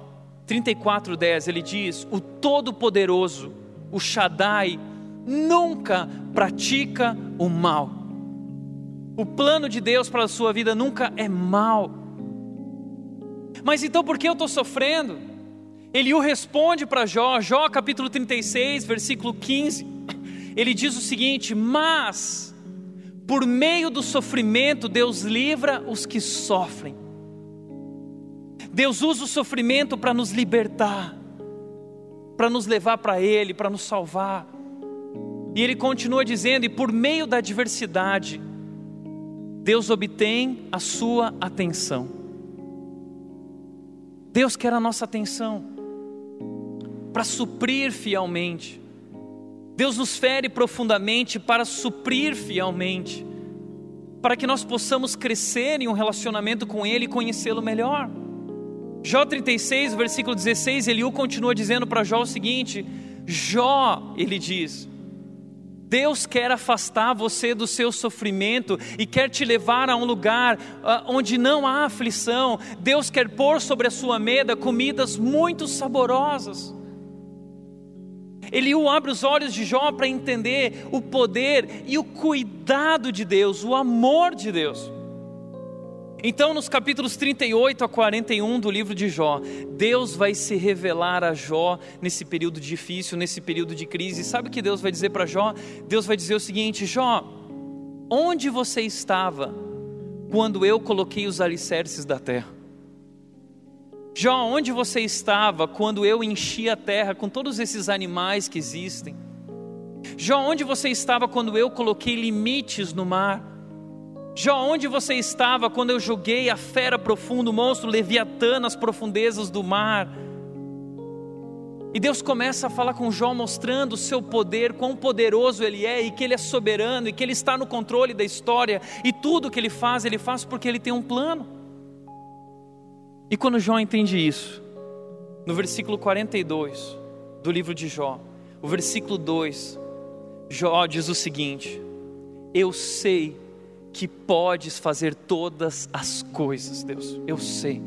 34:10, ele diz: "O Todo-Poderoso, o Shaddai, nunca pratica o mal." O plano de Deus para a sua vida nunca é mal. Mas então por que eu estou sofrendo? Eliú responde para Jó, Jó capítulo 36, versículo 15. Ele diz o seguinte: Mas, por meio do sofrimento, Deus livra os que sofrem. Deus usa o sofrimento para nos libertar, para nos levar para Ele, para nos salvar. E ele continua dizendo: e por meio da adversidade, Deus obtém a sua atenção. Deus quer a nossa atenção para suprir fielmente. Deus nos fere profundamente para suprir fielmente, para que nós possamos crescer em um relacionamento com Ele e conhecê-lo melhor. Jó 36, versículo 16, Eliú continua dizendo para Jó o seguinte: Jó, ele diz, Deus quer afastar você do seu sofrimento e quer te levar a um lugar uh, onde não há aflição. Deus quer pôr sobre a sua mesa comidas muito saborosas. Eliú abre os olhos de Jó para entender o poder e o cuidado de Deus, o amor de Deus. Então, nos capítulos 38 a 41 do livro de Jó, Deus vai se revelar a Jó nesse período difícil, nesse período de crise. Sabe o que Deus vai dizer para Jó? Deus vai dizer o seguinte: Jó, onde você estava quando eu coloquei os alicerces da terra? Jó, onde você estava quando eu enchi a terra com todos esses animais que existem? Jó, onde você estava quando eu coloquei limites no mar? Jó, onde você estava quando eu joguei a fera profunda, o monstro Leviatã nas profundezas do mar? E Deus começa a falar com Jó, mostrando o seu poder, quão poderoso ele é, e que ele é soberano, e que ele está no controle da história, e tudo que ele faz, ele faz porque ele tem um plano. E quando Jó entende isso, no versículo 42 do livro de Jó, o versículo 2, Jó diz o seguinte: Eu sei que podes fazer todas as coisas, Deus, eu sei.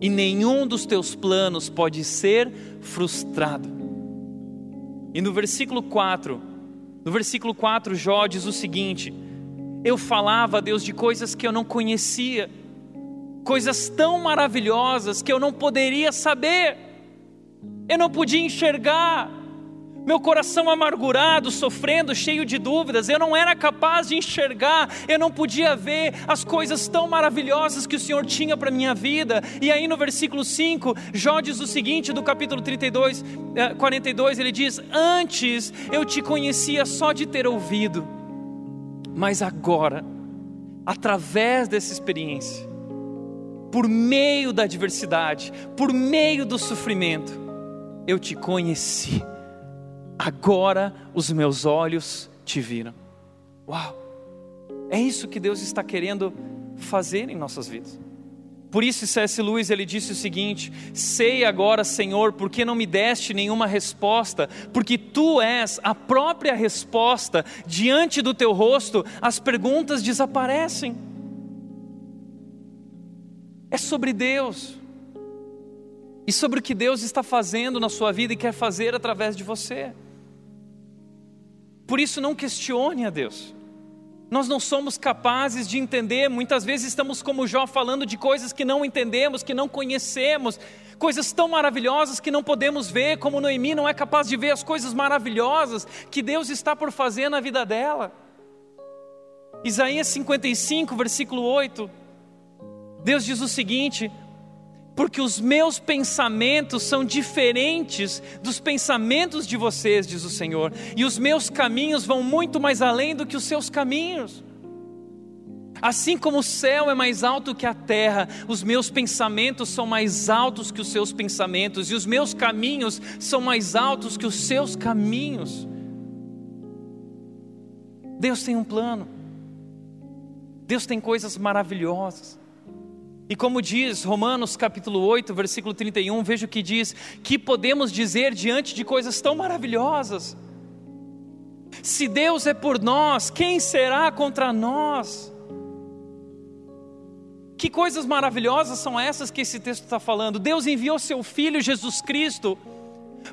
E nenhum dos teus planos pode ser frustrado. E no versículo 4, no versículo 4, Jó diz o seguinte: Eu falava, Deus, de coisas que eu não conhecia, coisas tão maravilhosas que eu não poderia saber, eu não podia enxergar, meu coração amargurado, sofrendo, cheio de dúvidas, eu não era capaz de enxergar, eu não podia ver as coisas tão maravilhosas que o Senhor tinha para minha vida. E aí no versículo 5, Jó diz o seguinte, do capítulo 32, 42, eh, ele diz: Antes eu te conhecia só de ter ouvido, mas agora, através dessa experiência, por meio da adversidade, por meio do sofrimento, eu te conheci agora os meus olhos te viram. Uau! É isso que Deus está querendo fazer em nossas vidas. Por isso C.S. Lewis ele disse o seguinte: Sei agora, Senhor, porque não me deste nenhuma resposta, porque tu és a própria resposta. Diante do teu rosto, as perguntas desaparecem. É sobre Deus. E sobre o que Deus está fazendo na sua vida e quer fazer através de você. Por isso, não questione a Deus. Nós não somos capazes de entender, muitas vezes estamos como Jó falando de coisas que não entendemos, que não conhecemos, coisas tão maravilhosas que não podemos ver, como Noemi não é capaz de ver as coisas maravilhosas que Deus está por fazer na vida dela. Isaías 55, versículo 8, Deus diz o seguinte: porque os meus pensamentos são diferentes dos pensamentos de vocês, diz o Senhor, e os meus caminhos vão muito mais além do que os seus caminhos. Assim como o céu é mais alto que a terra, os meus pensamentos são mais altos que os seus pensamentos, e os meus caminhos são mais altos que os seus caminhos. Deus tem um plano, Deus tem coisas maravilhosas. E como diz Romanos capítulo 8, versículo 31, veja o que diz: que podemos dizer diante de coisas tão maravilhosas? Se Deus é por nós, quem será contra nós? Que coisas maravilhosas são essas que esse texto está falando? Deus enviou seu Filho Jesus Cristo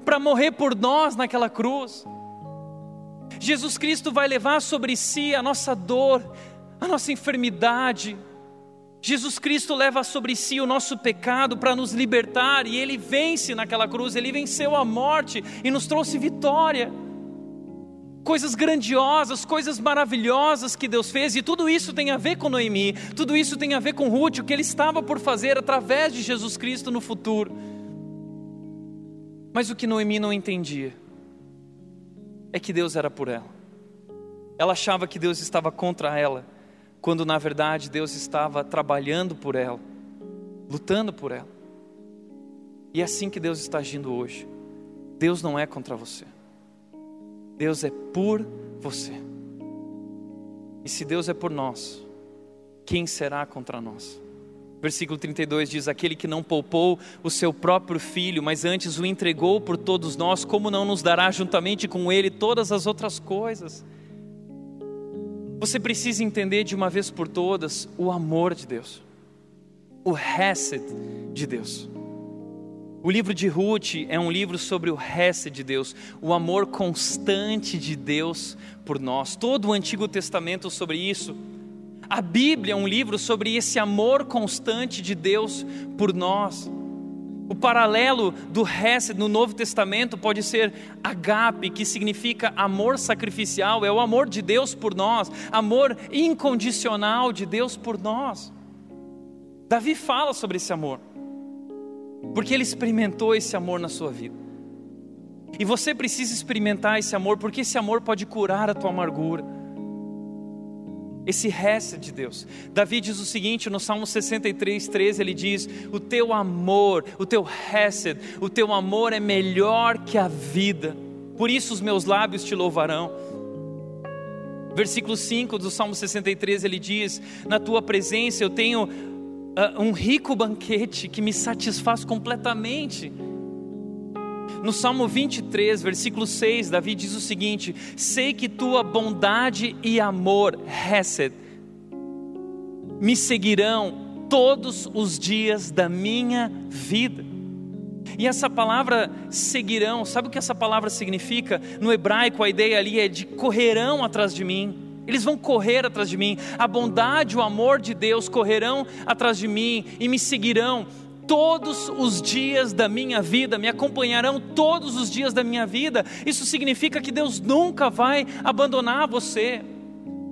para morrer por nós naquela cruz. Jesus Cristo vai levar sobre si a nossa dor, a nossa enfermidade, Jesus Cristo leva sobre si o nosso pecado para nos libertar e ele vence naquela cruz, ele venceu a morte e nos trouxe vitória. Coisas grandiosas, coisas maravilhosas que Deus fez, e tudo isso tem a ver com Noemi, tudo isso tem a ver com Ruth, o que ele estava por fazer através de Jesus Cristo no futuro. Mas o que Noemi não entendia é que Deus era por ela. Ela achava que Deus estava contra ela quando na verdade Deus estava trabalhando por ela, lutando por ela. E é assim que Deus está agindo hoje. Deus não é contra você, Deus é por você. E se Deus é por nós, quem será contra nós? Versículo 32 diz: Aquele que não poupou o seu próprio filho, mas antes o entregou por todos nós, como não nos dará juntamente com ele todas as outras coisas? Você precisa entender de uma vez por todas o amor de Deus, o Hesed de Deus. O livro de Ruth é um livro sobre o Hesed de Deus, o amor constante de Deus por nós. Todo o Antigo Testamento sobre isso. A Bíblia é um livro sobre esse amor constante de Deus por nós. O paralelo do Hesed no Novo Testamento pode ser agape, que significa amor sacrificial, é o amor de Deus por nós, amor incondicional de Deus por nós. Davi fala sobre esse amor, porque ele experimentou esse amor na sua vida. E você precisa experimentar esse amor, porque esse amor pode curar a tua amargura esse resto de Deus. Davi diz o seguinte no Salmo 63, 13: ele diz: O teu amor, o teu hesed, o teu amor é melhor que a vida, por isso os meus lábios te louvarão. Versículo 5 do Salmo 63 ele diz: Na tua presença eu tenho uh, um rico banquete que me satisfaz completamente. No Salmo 23, versículo 6, Davi diz o seguinte: Sei que tua bondade e amor, Hesed, me seguirão todos os dias da minha vida. E essa palavra seguirão, sabe o que essa palavra significa? No hebraico, a ideia ali é de correrão atrás de mim. Eles vão correr atrás de mim. A bondade, o amor de Deus correrão atrás de mim e me seguirão todos os dias da minha vida, me acompanharão todos os dias da minha vida. Isso significa que Deus nunca vai abandonar você.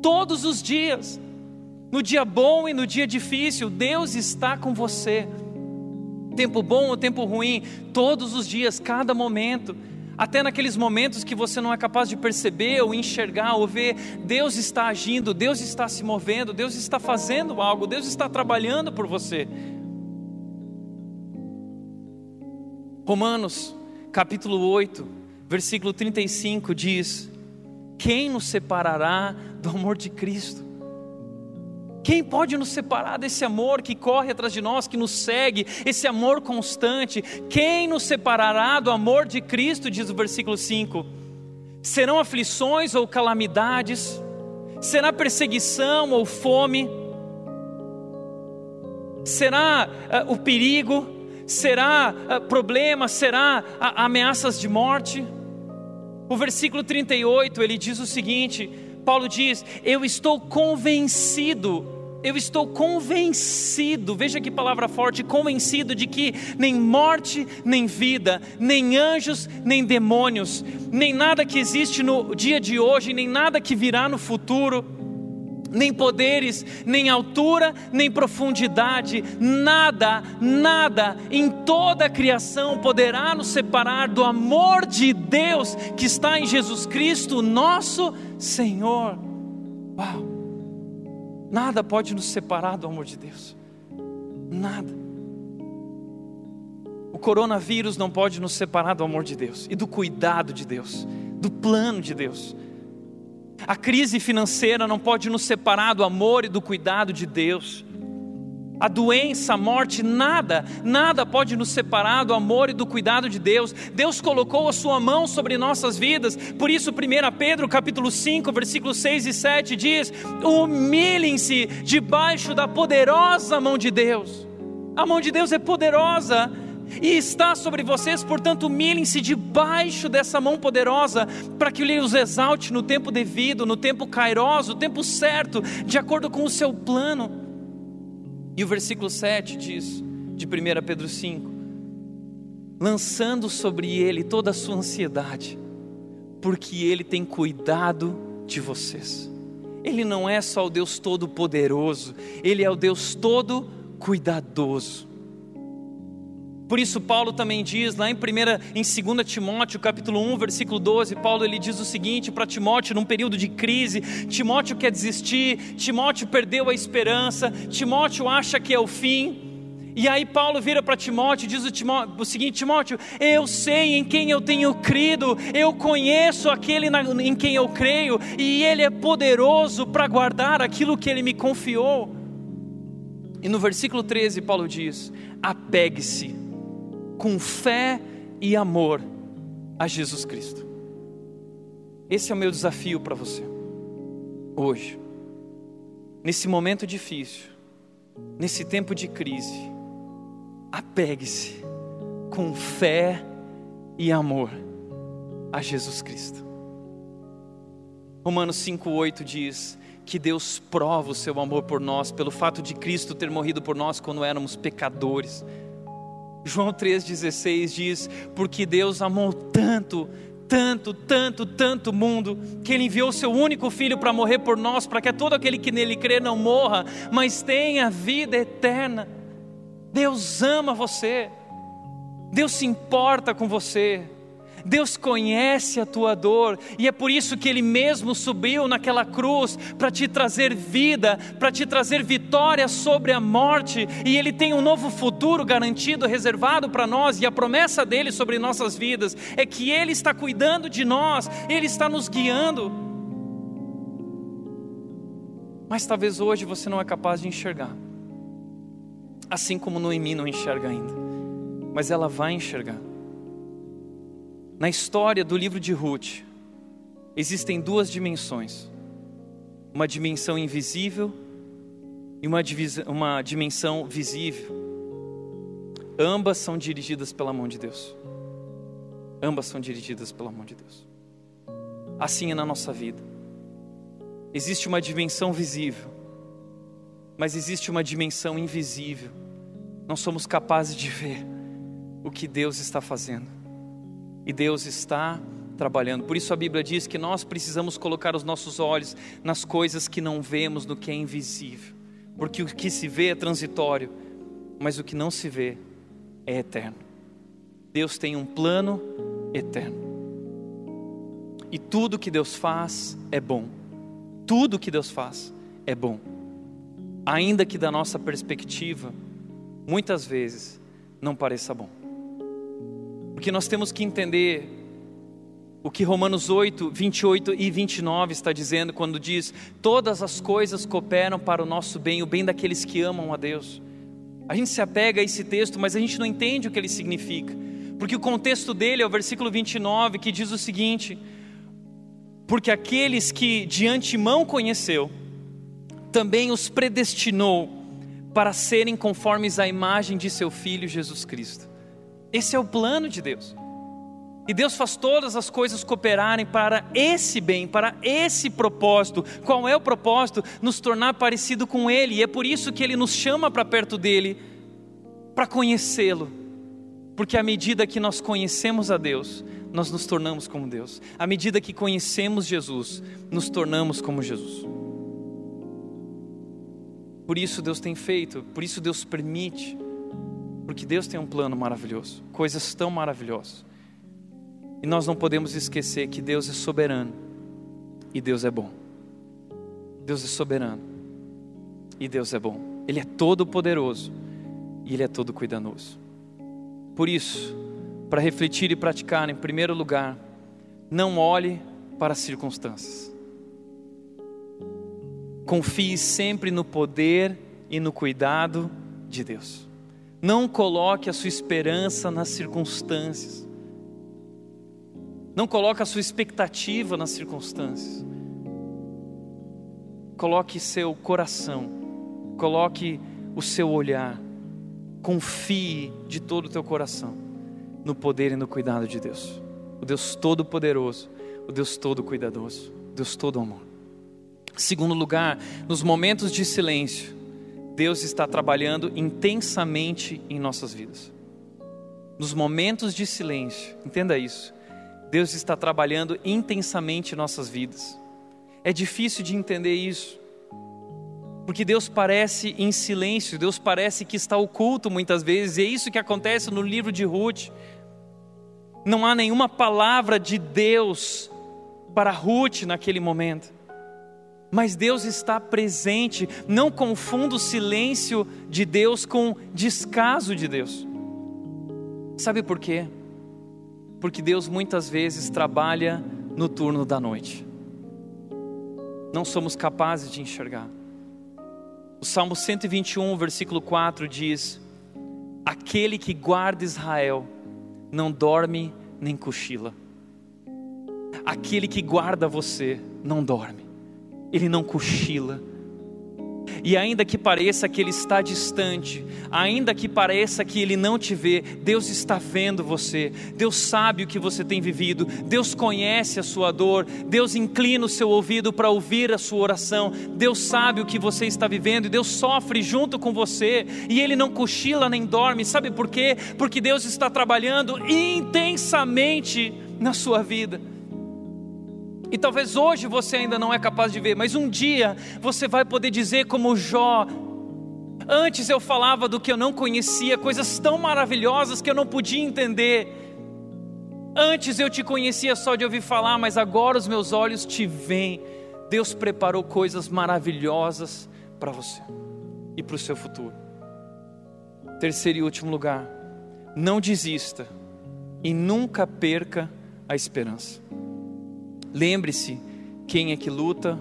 Todos os dias. No dia bom e no dia difícil, Deus está com você. Tempo bom ou tempo ruim, todos os dias, cada momento. Até naqueles momentos que você não é capaz de perceber ou enxergar ou ver, Deus está agindo, Deus está se movendo, Deus está fazendo algo, Deus está trabalhando por você. Romanos, capítulo 8, versículo 35 diz: Quem nos separará do amor de Cristo? Quem pode nos separar desse amor que corre atrás de nós, que nos segue, esse amor constante? Quem nos separará do amor de Cristo, diz o versículo 5? Serão aflições ou calamidades? Será perseguição ou fome? Será uh, o perigo? Será uh, problema? Será uh, ameaças de morte? O versículo 38 ele diz o seguinte: Paulo diz: Eu estou convencido eu estou convencido, veja que palavra forte, convencido de que nem morte, nem vida, nem anjos, nem demônios, nem nada que existe no dia de hoje, nem nada que virá no futuro, nem poderes, nem altura, nem profundidade, nada, nada em toda a criação poderá nos separar do amor de Deus que está em Jesus Cristo, nosso Senhor. Uau! Nada pode nos separar do amor de Deus. Nada. O coronavírus não pode nos separar do amor de Deus e do cuidado de Deus, do plano de Deus. A crise financeira não pode nos separar do amor e do cuidado de Deus a doença, a morte, nada, nada pode nos separar do amor e do cuidado de Deus. Deus colocou a sua mão sobre nossas vidas. Por isso 1 Pedro, capítulo 5, versículos 6 e 7 diz: "Humilhem-se debaixo da poderosa mão de Deus". A mão de Deus é poderosa e está sobre vocês, portanto, humilhem-se debaixo dessa mão poderosa, para que Ele os exalte no tempo devido, no tempo cairoso, no tempo certo, de acordo com o seu plano. E o versículo 7 diz, de 1 Pedro 5: lançando sobre ele toda a sua ansiedade, porque ele tem cuidado de vocês. Ele não é só o Deus todo-poderoso, ele é o Deus todo-cuidadoso. Por isso Paulo também diz lá em 1 em 2 Timóteo, capítulo 1, versículo 12, Paulo ele diz o seguinte para Timóteo num período de crise, Timóteo quer desistir, Timóteo perdeu a esperança, Timóteo acha que é o fim. E aí Paulo vira para Timóteo e diz o, Timóteo, o seguinte: Timóteo, eu sei em quem eu tenho crido, eu conheço aquele na, em quem eu creio, e ele é poderoso para guardar aquilo que ele me confiou. E no versículo 13, Paulo diz: apegue-se com fé e amor a Jesus Cristo. Esse é o meu desafio para você, hoje, nesse momento difícil, nesse tempo de crise. Apegue-se com fé e amor a Jesus Cristo. Romanos 5,8 diz que Deus prova o seu amor por nós pelo fato de Cristo ter morrido por nós quando éramos pecadores João 3,16 diz: Porque Deus amou tanto, tanto, tanto, tanto mundo, que Ele enviou Seu único Filho para morrer por nós, para que todo aquele que nele crê não morra, mas tenha vida eterna. Deus ama você, Deus se importa com você. Deus conhece a tua dor e é por isso que Ele mesmo subiu naquela cruz para te trazer vida, para te trazer vitória sobre a morte. E Ele tem um novo futuro garantido, reservado para nós. E a promessa dele sobre nossas vidas é que Ele está cuidando de nós, Ele está nos guiando. Mas talvez hoje você não é capaz de enxergar, assim como Noemi não enxerga ainda, mas ela vai enxergar. Na história do livro de Ruth, existem duas dimensões: uma dimensão invisível e uma, uma dimensão visível. Ambas são dirigidas pela mão de Deus. Ambas são dirigidas pela mão de Deus. Assim é na nossa vida. Existe uma dimensão visível, mas existe uma dimensão invisível. Não somos capazes de ver o que Deus está fazendo. E Deus está trabalhando. Por isso a Bíblia diz que nós precisamos colocar os nossos olhos nas coisas que não vemos, no que é invisível. Porque o que se vê é transitório, mas o que não se vê é eterno. Deus tem um plano eterno. E tudo que Deus faz é bom. Tudo que Deus faz é bom. Ainda que da nossa perspectiva, muitas vezes não pareça bom. Porque nós temos que entender o que Romanos 8, 28 e 29 está dizendo quando diz: Todas as coisas cooperam para o nosso bem, o bem daqueles que amam a Deus. A gente se apega a esse texto, mas a gente não entende o que ele significa, porque o contexto dele é o versículo 29 que diz o seguinte: Porque aqueles que de antemão conheceu, também os predestinou para serem conformes à imagem de seu filho Jesus Cristo. Esse é o plano de Deus. E Deus faz todas as coisas cooperarem para esse bem, para esse propósito. Qual é o propósito? Nos tornar parecido com Ele. E é por isso que Ele nos chama para perto dele, para conhecê-lo. Porque à medida que nós conhecemos a Deus, nós nos tornamos como Deus. À medida que conhecemos Jesus, nos tornamos como Jesus. Por isso Deus tem feito, por isso Deus permite. Porque Deus tem um plano maravilhoso, coisas tão maravilhosas. E nós não podemos esquecer que Deus é soberano e Deus é bom. Deus é soberano e Deus é bom. Ele é todo poderoso e ele é todo cuidadoso. Por isso, para refletir e praticar, em primeiro lugar, não olhe para as circunstâncias. Confie sempre no poder e no cuidado de Deus. Não coloque a sua esperança nas circunstâncias. Não coloque a sua expectativa nas circunstâncias. Coloque seu coração, coloque o seu olhar, confie de todo o teu coração no poder e no cuidado de Deus. O Deus todo-poderoso, o Deus todo-cuidadoso, o Deus todo amor. Segundo lugar, nos momentos de silêncio, Deus está trabalhando intensamente em nossas vidas. Nos momentos de silêncio, entenda isso. Deus está trabalhando intensamente em nossas vidas. É difícil de entender isso, porque Deus parece em silêncio, Deus parece que está oculto muitas vezes, e é isso que acontece no livro de Ruth. Não há nenhuma palavra de Deus para Ruth naquele momento, mas Deus está presente. Não confunda o silêncio de Deus com descaso de Deus. Sabe por quê? porque Deus muitas vezes trabalha no turno da noite. Não somos capazes de enxergar. O Salmo 121, versículo 4 diz: Aquele que guarda Israel não dorme nem cochila. Aquele que guarda você não dorme, ele não cochila. E ainda que pareça que Ele está distante, ainda que pareça que Ele não te vê, Deus está vendo você, Deus sabe o que você tem vivido, Deus conhece a sua dor, Deus inclina o seu ouvido para ouvir a sua oração, Deus sabe o que você está vivendo e Deus sofre junto com você. E Ele não cochila nem dorme, sabe por quê? Porque Deus está trabalhando intensamente na sua vida. E talvez hoje você ainda não é capaz de ver, mas um dia você vai poder dizer, como Jó: Antes eu falava do que eu não conhecia, coisas tão maravilhosas que eu não podia entender. Antes eu te conhecia só de ouvir falar, mas agora os meus olhos te veem. Deus preparou coisas maravilhosas para você e para o seu futuro. Terceiro e último lugar, não desista e nunca perca a esperança. Lembre-se quem é que luta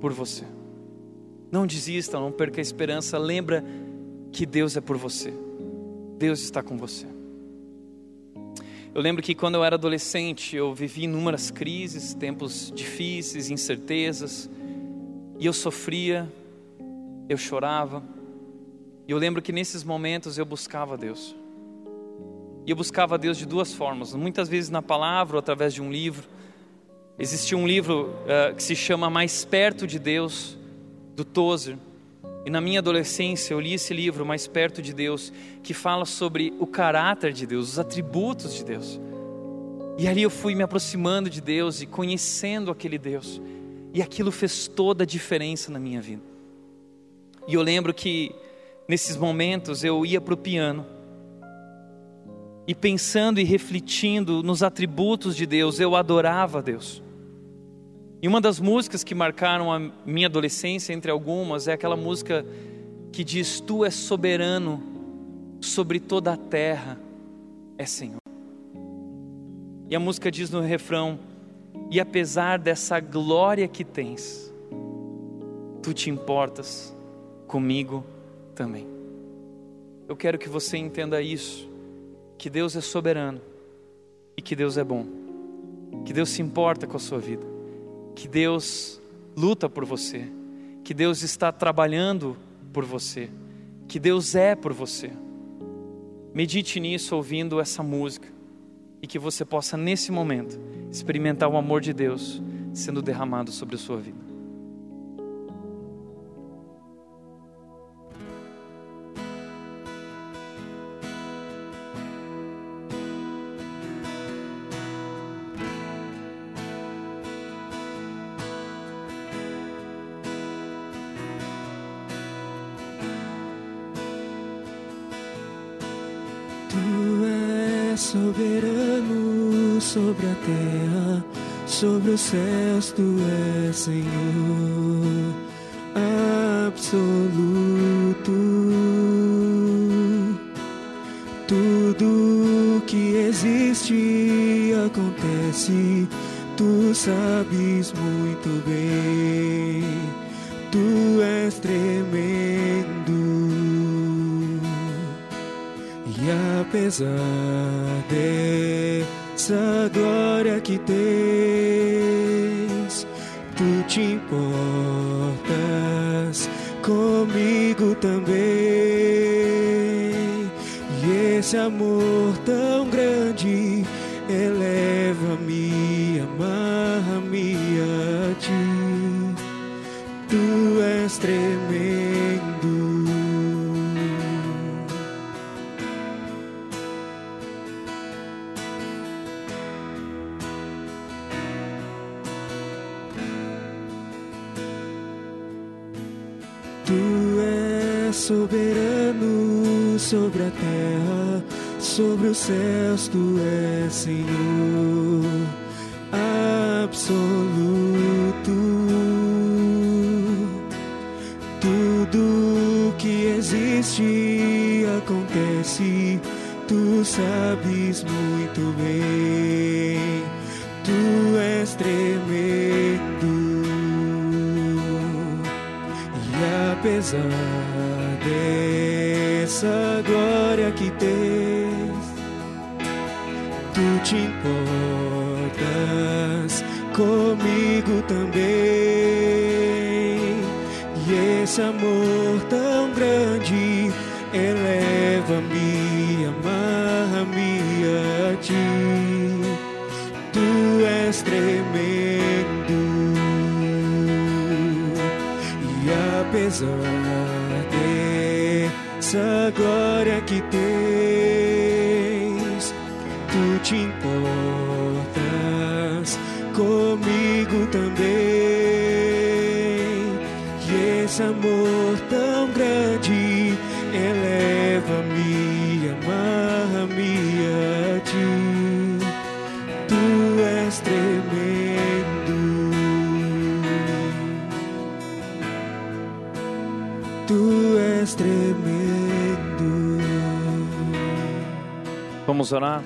por você. Não desista, não perca a esperança. Lembra que Deus é por você. Deus está com você. Eu lembro que quando eu era adolescente, eu vivi inúmeras crises, tempos difíceis, incertezas, e eu sofria, eu chorava. E eu lembro que nesses momentos eu buscava Deus. E eu buscava Deus de duas formas, muitas vezes na palavra ou através de um livro. Existia um livro uh, que se chama Mais Perto de Deus, do Tozer. E na minha adolescência eu li esse livro, Mais Perto de Deus, que fala sobre o caráter de Deus, os atributos de Deus. E ali eu fui me aproximando de Deus e conhecendo aquele Deus. E aquilo fez toda a diferença na minha vida. E eu lembro que nesses momentos eu ia para o piano e pensando e refletindo nos atributos de Deus, eu adorava Deus. E uma das músicas que marcaram a minha adolescência, entre algumas, é aquela música que diz: Tu és soberano sobre toda a terra, é Senhor. E a música diz no refrão: E apesar dessa glória que tens, tu te importas comigo também. Eu quero que você entenda isso que Deus é soberano e que Deus é bom, que Deus se importa com a sua vida, que Deus luta por você, que Deus está trabalhando por você, que Deus é por você. Medite nisso ouvindo essa música e que você possa, nesse momento, experimentar o amor de Deus sendo derramado sobre a sua vida. Soberano sobre a terra, sobre os céus, tu és Senhor absoluto. Tudo que existe acontece, tu sabes muito bem, tu és tremendo. apesar dessa glória que tens, tu te importas comigo também. E esse amor tão sobre os céus, tu és Senhor absoluto. Tudo que existe acontece, tu sabes muito bem, tu és tremendo. E apesar esse amor tão grande eleva-me, amarra-me a ti. Tu és tremendo e apesar essa glória esse amor tão grande eleva-me, amarra-me a ti. Tu és tremendo. Tu és tremendo. Vamos orar?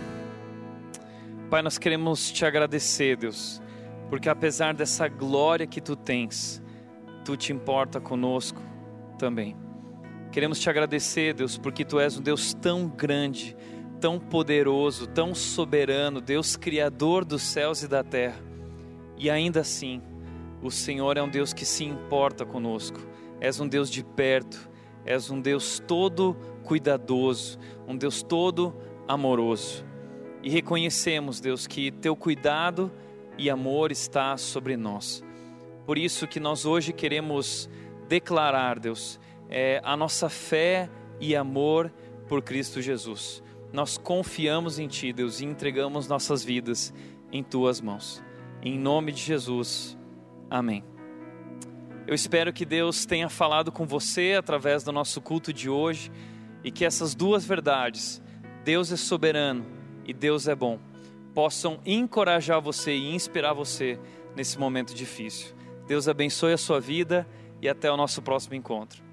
Pai, nós queremos te agradecer, Deus, porque apesar dessa glória que tu tens, tu te importa conosco também. Queremos te agradecer, Deus, porque tu és um Deus tão grande, tão poderoso, tão soberano, Deus criador dos céus e da terra. E ainda assim, o Senhor é um Deus que se importa conosco. És um Deus de perto, és um Deus todo cuidadoso, um Deus todo amoroso. E reconhecemos, Deus, que teu cuidado e amor está sobre nós. Por isso que nós hoje queremos declarar, Deus, é, a nossa fé e amor por Cristo Jesus. Nós confiamos em Ti, Deus, e entregamos nossas vidas em Tuas mãos. Em nome de Jesus. Amém. Eu espero que Deus tenha falado com você através do nosso culto de hoje e que essas duas verdades, Deus é soberano e Deus é bom, possam encorajar você e inspirar você nesse momento difícil. Deus abençoe a sua vida e até o nosso próximo encontro.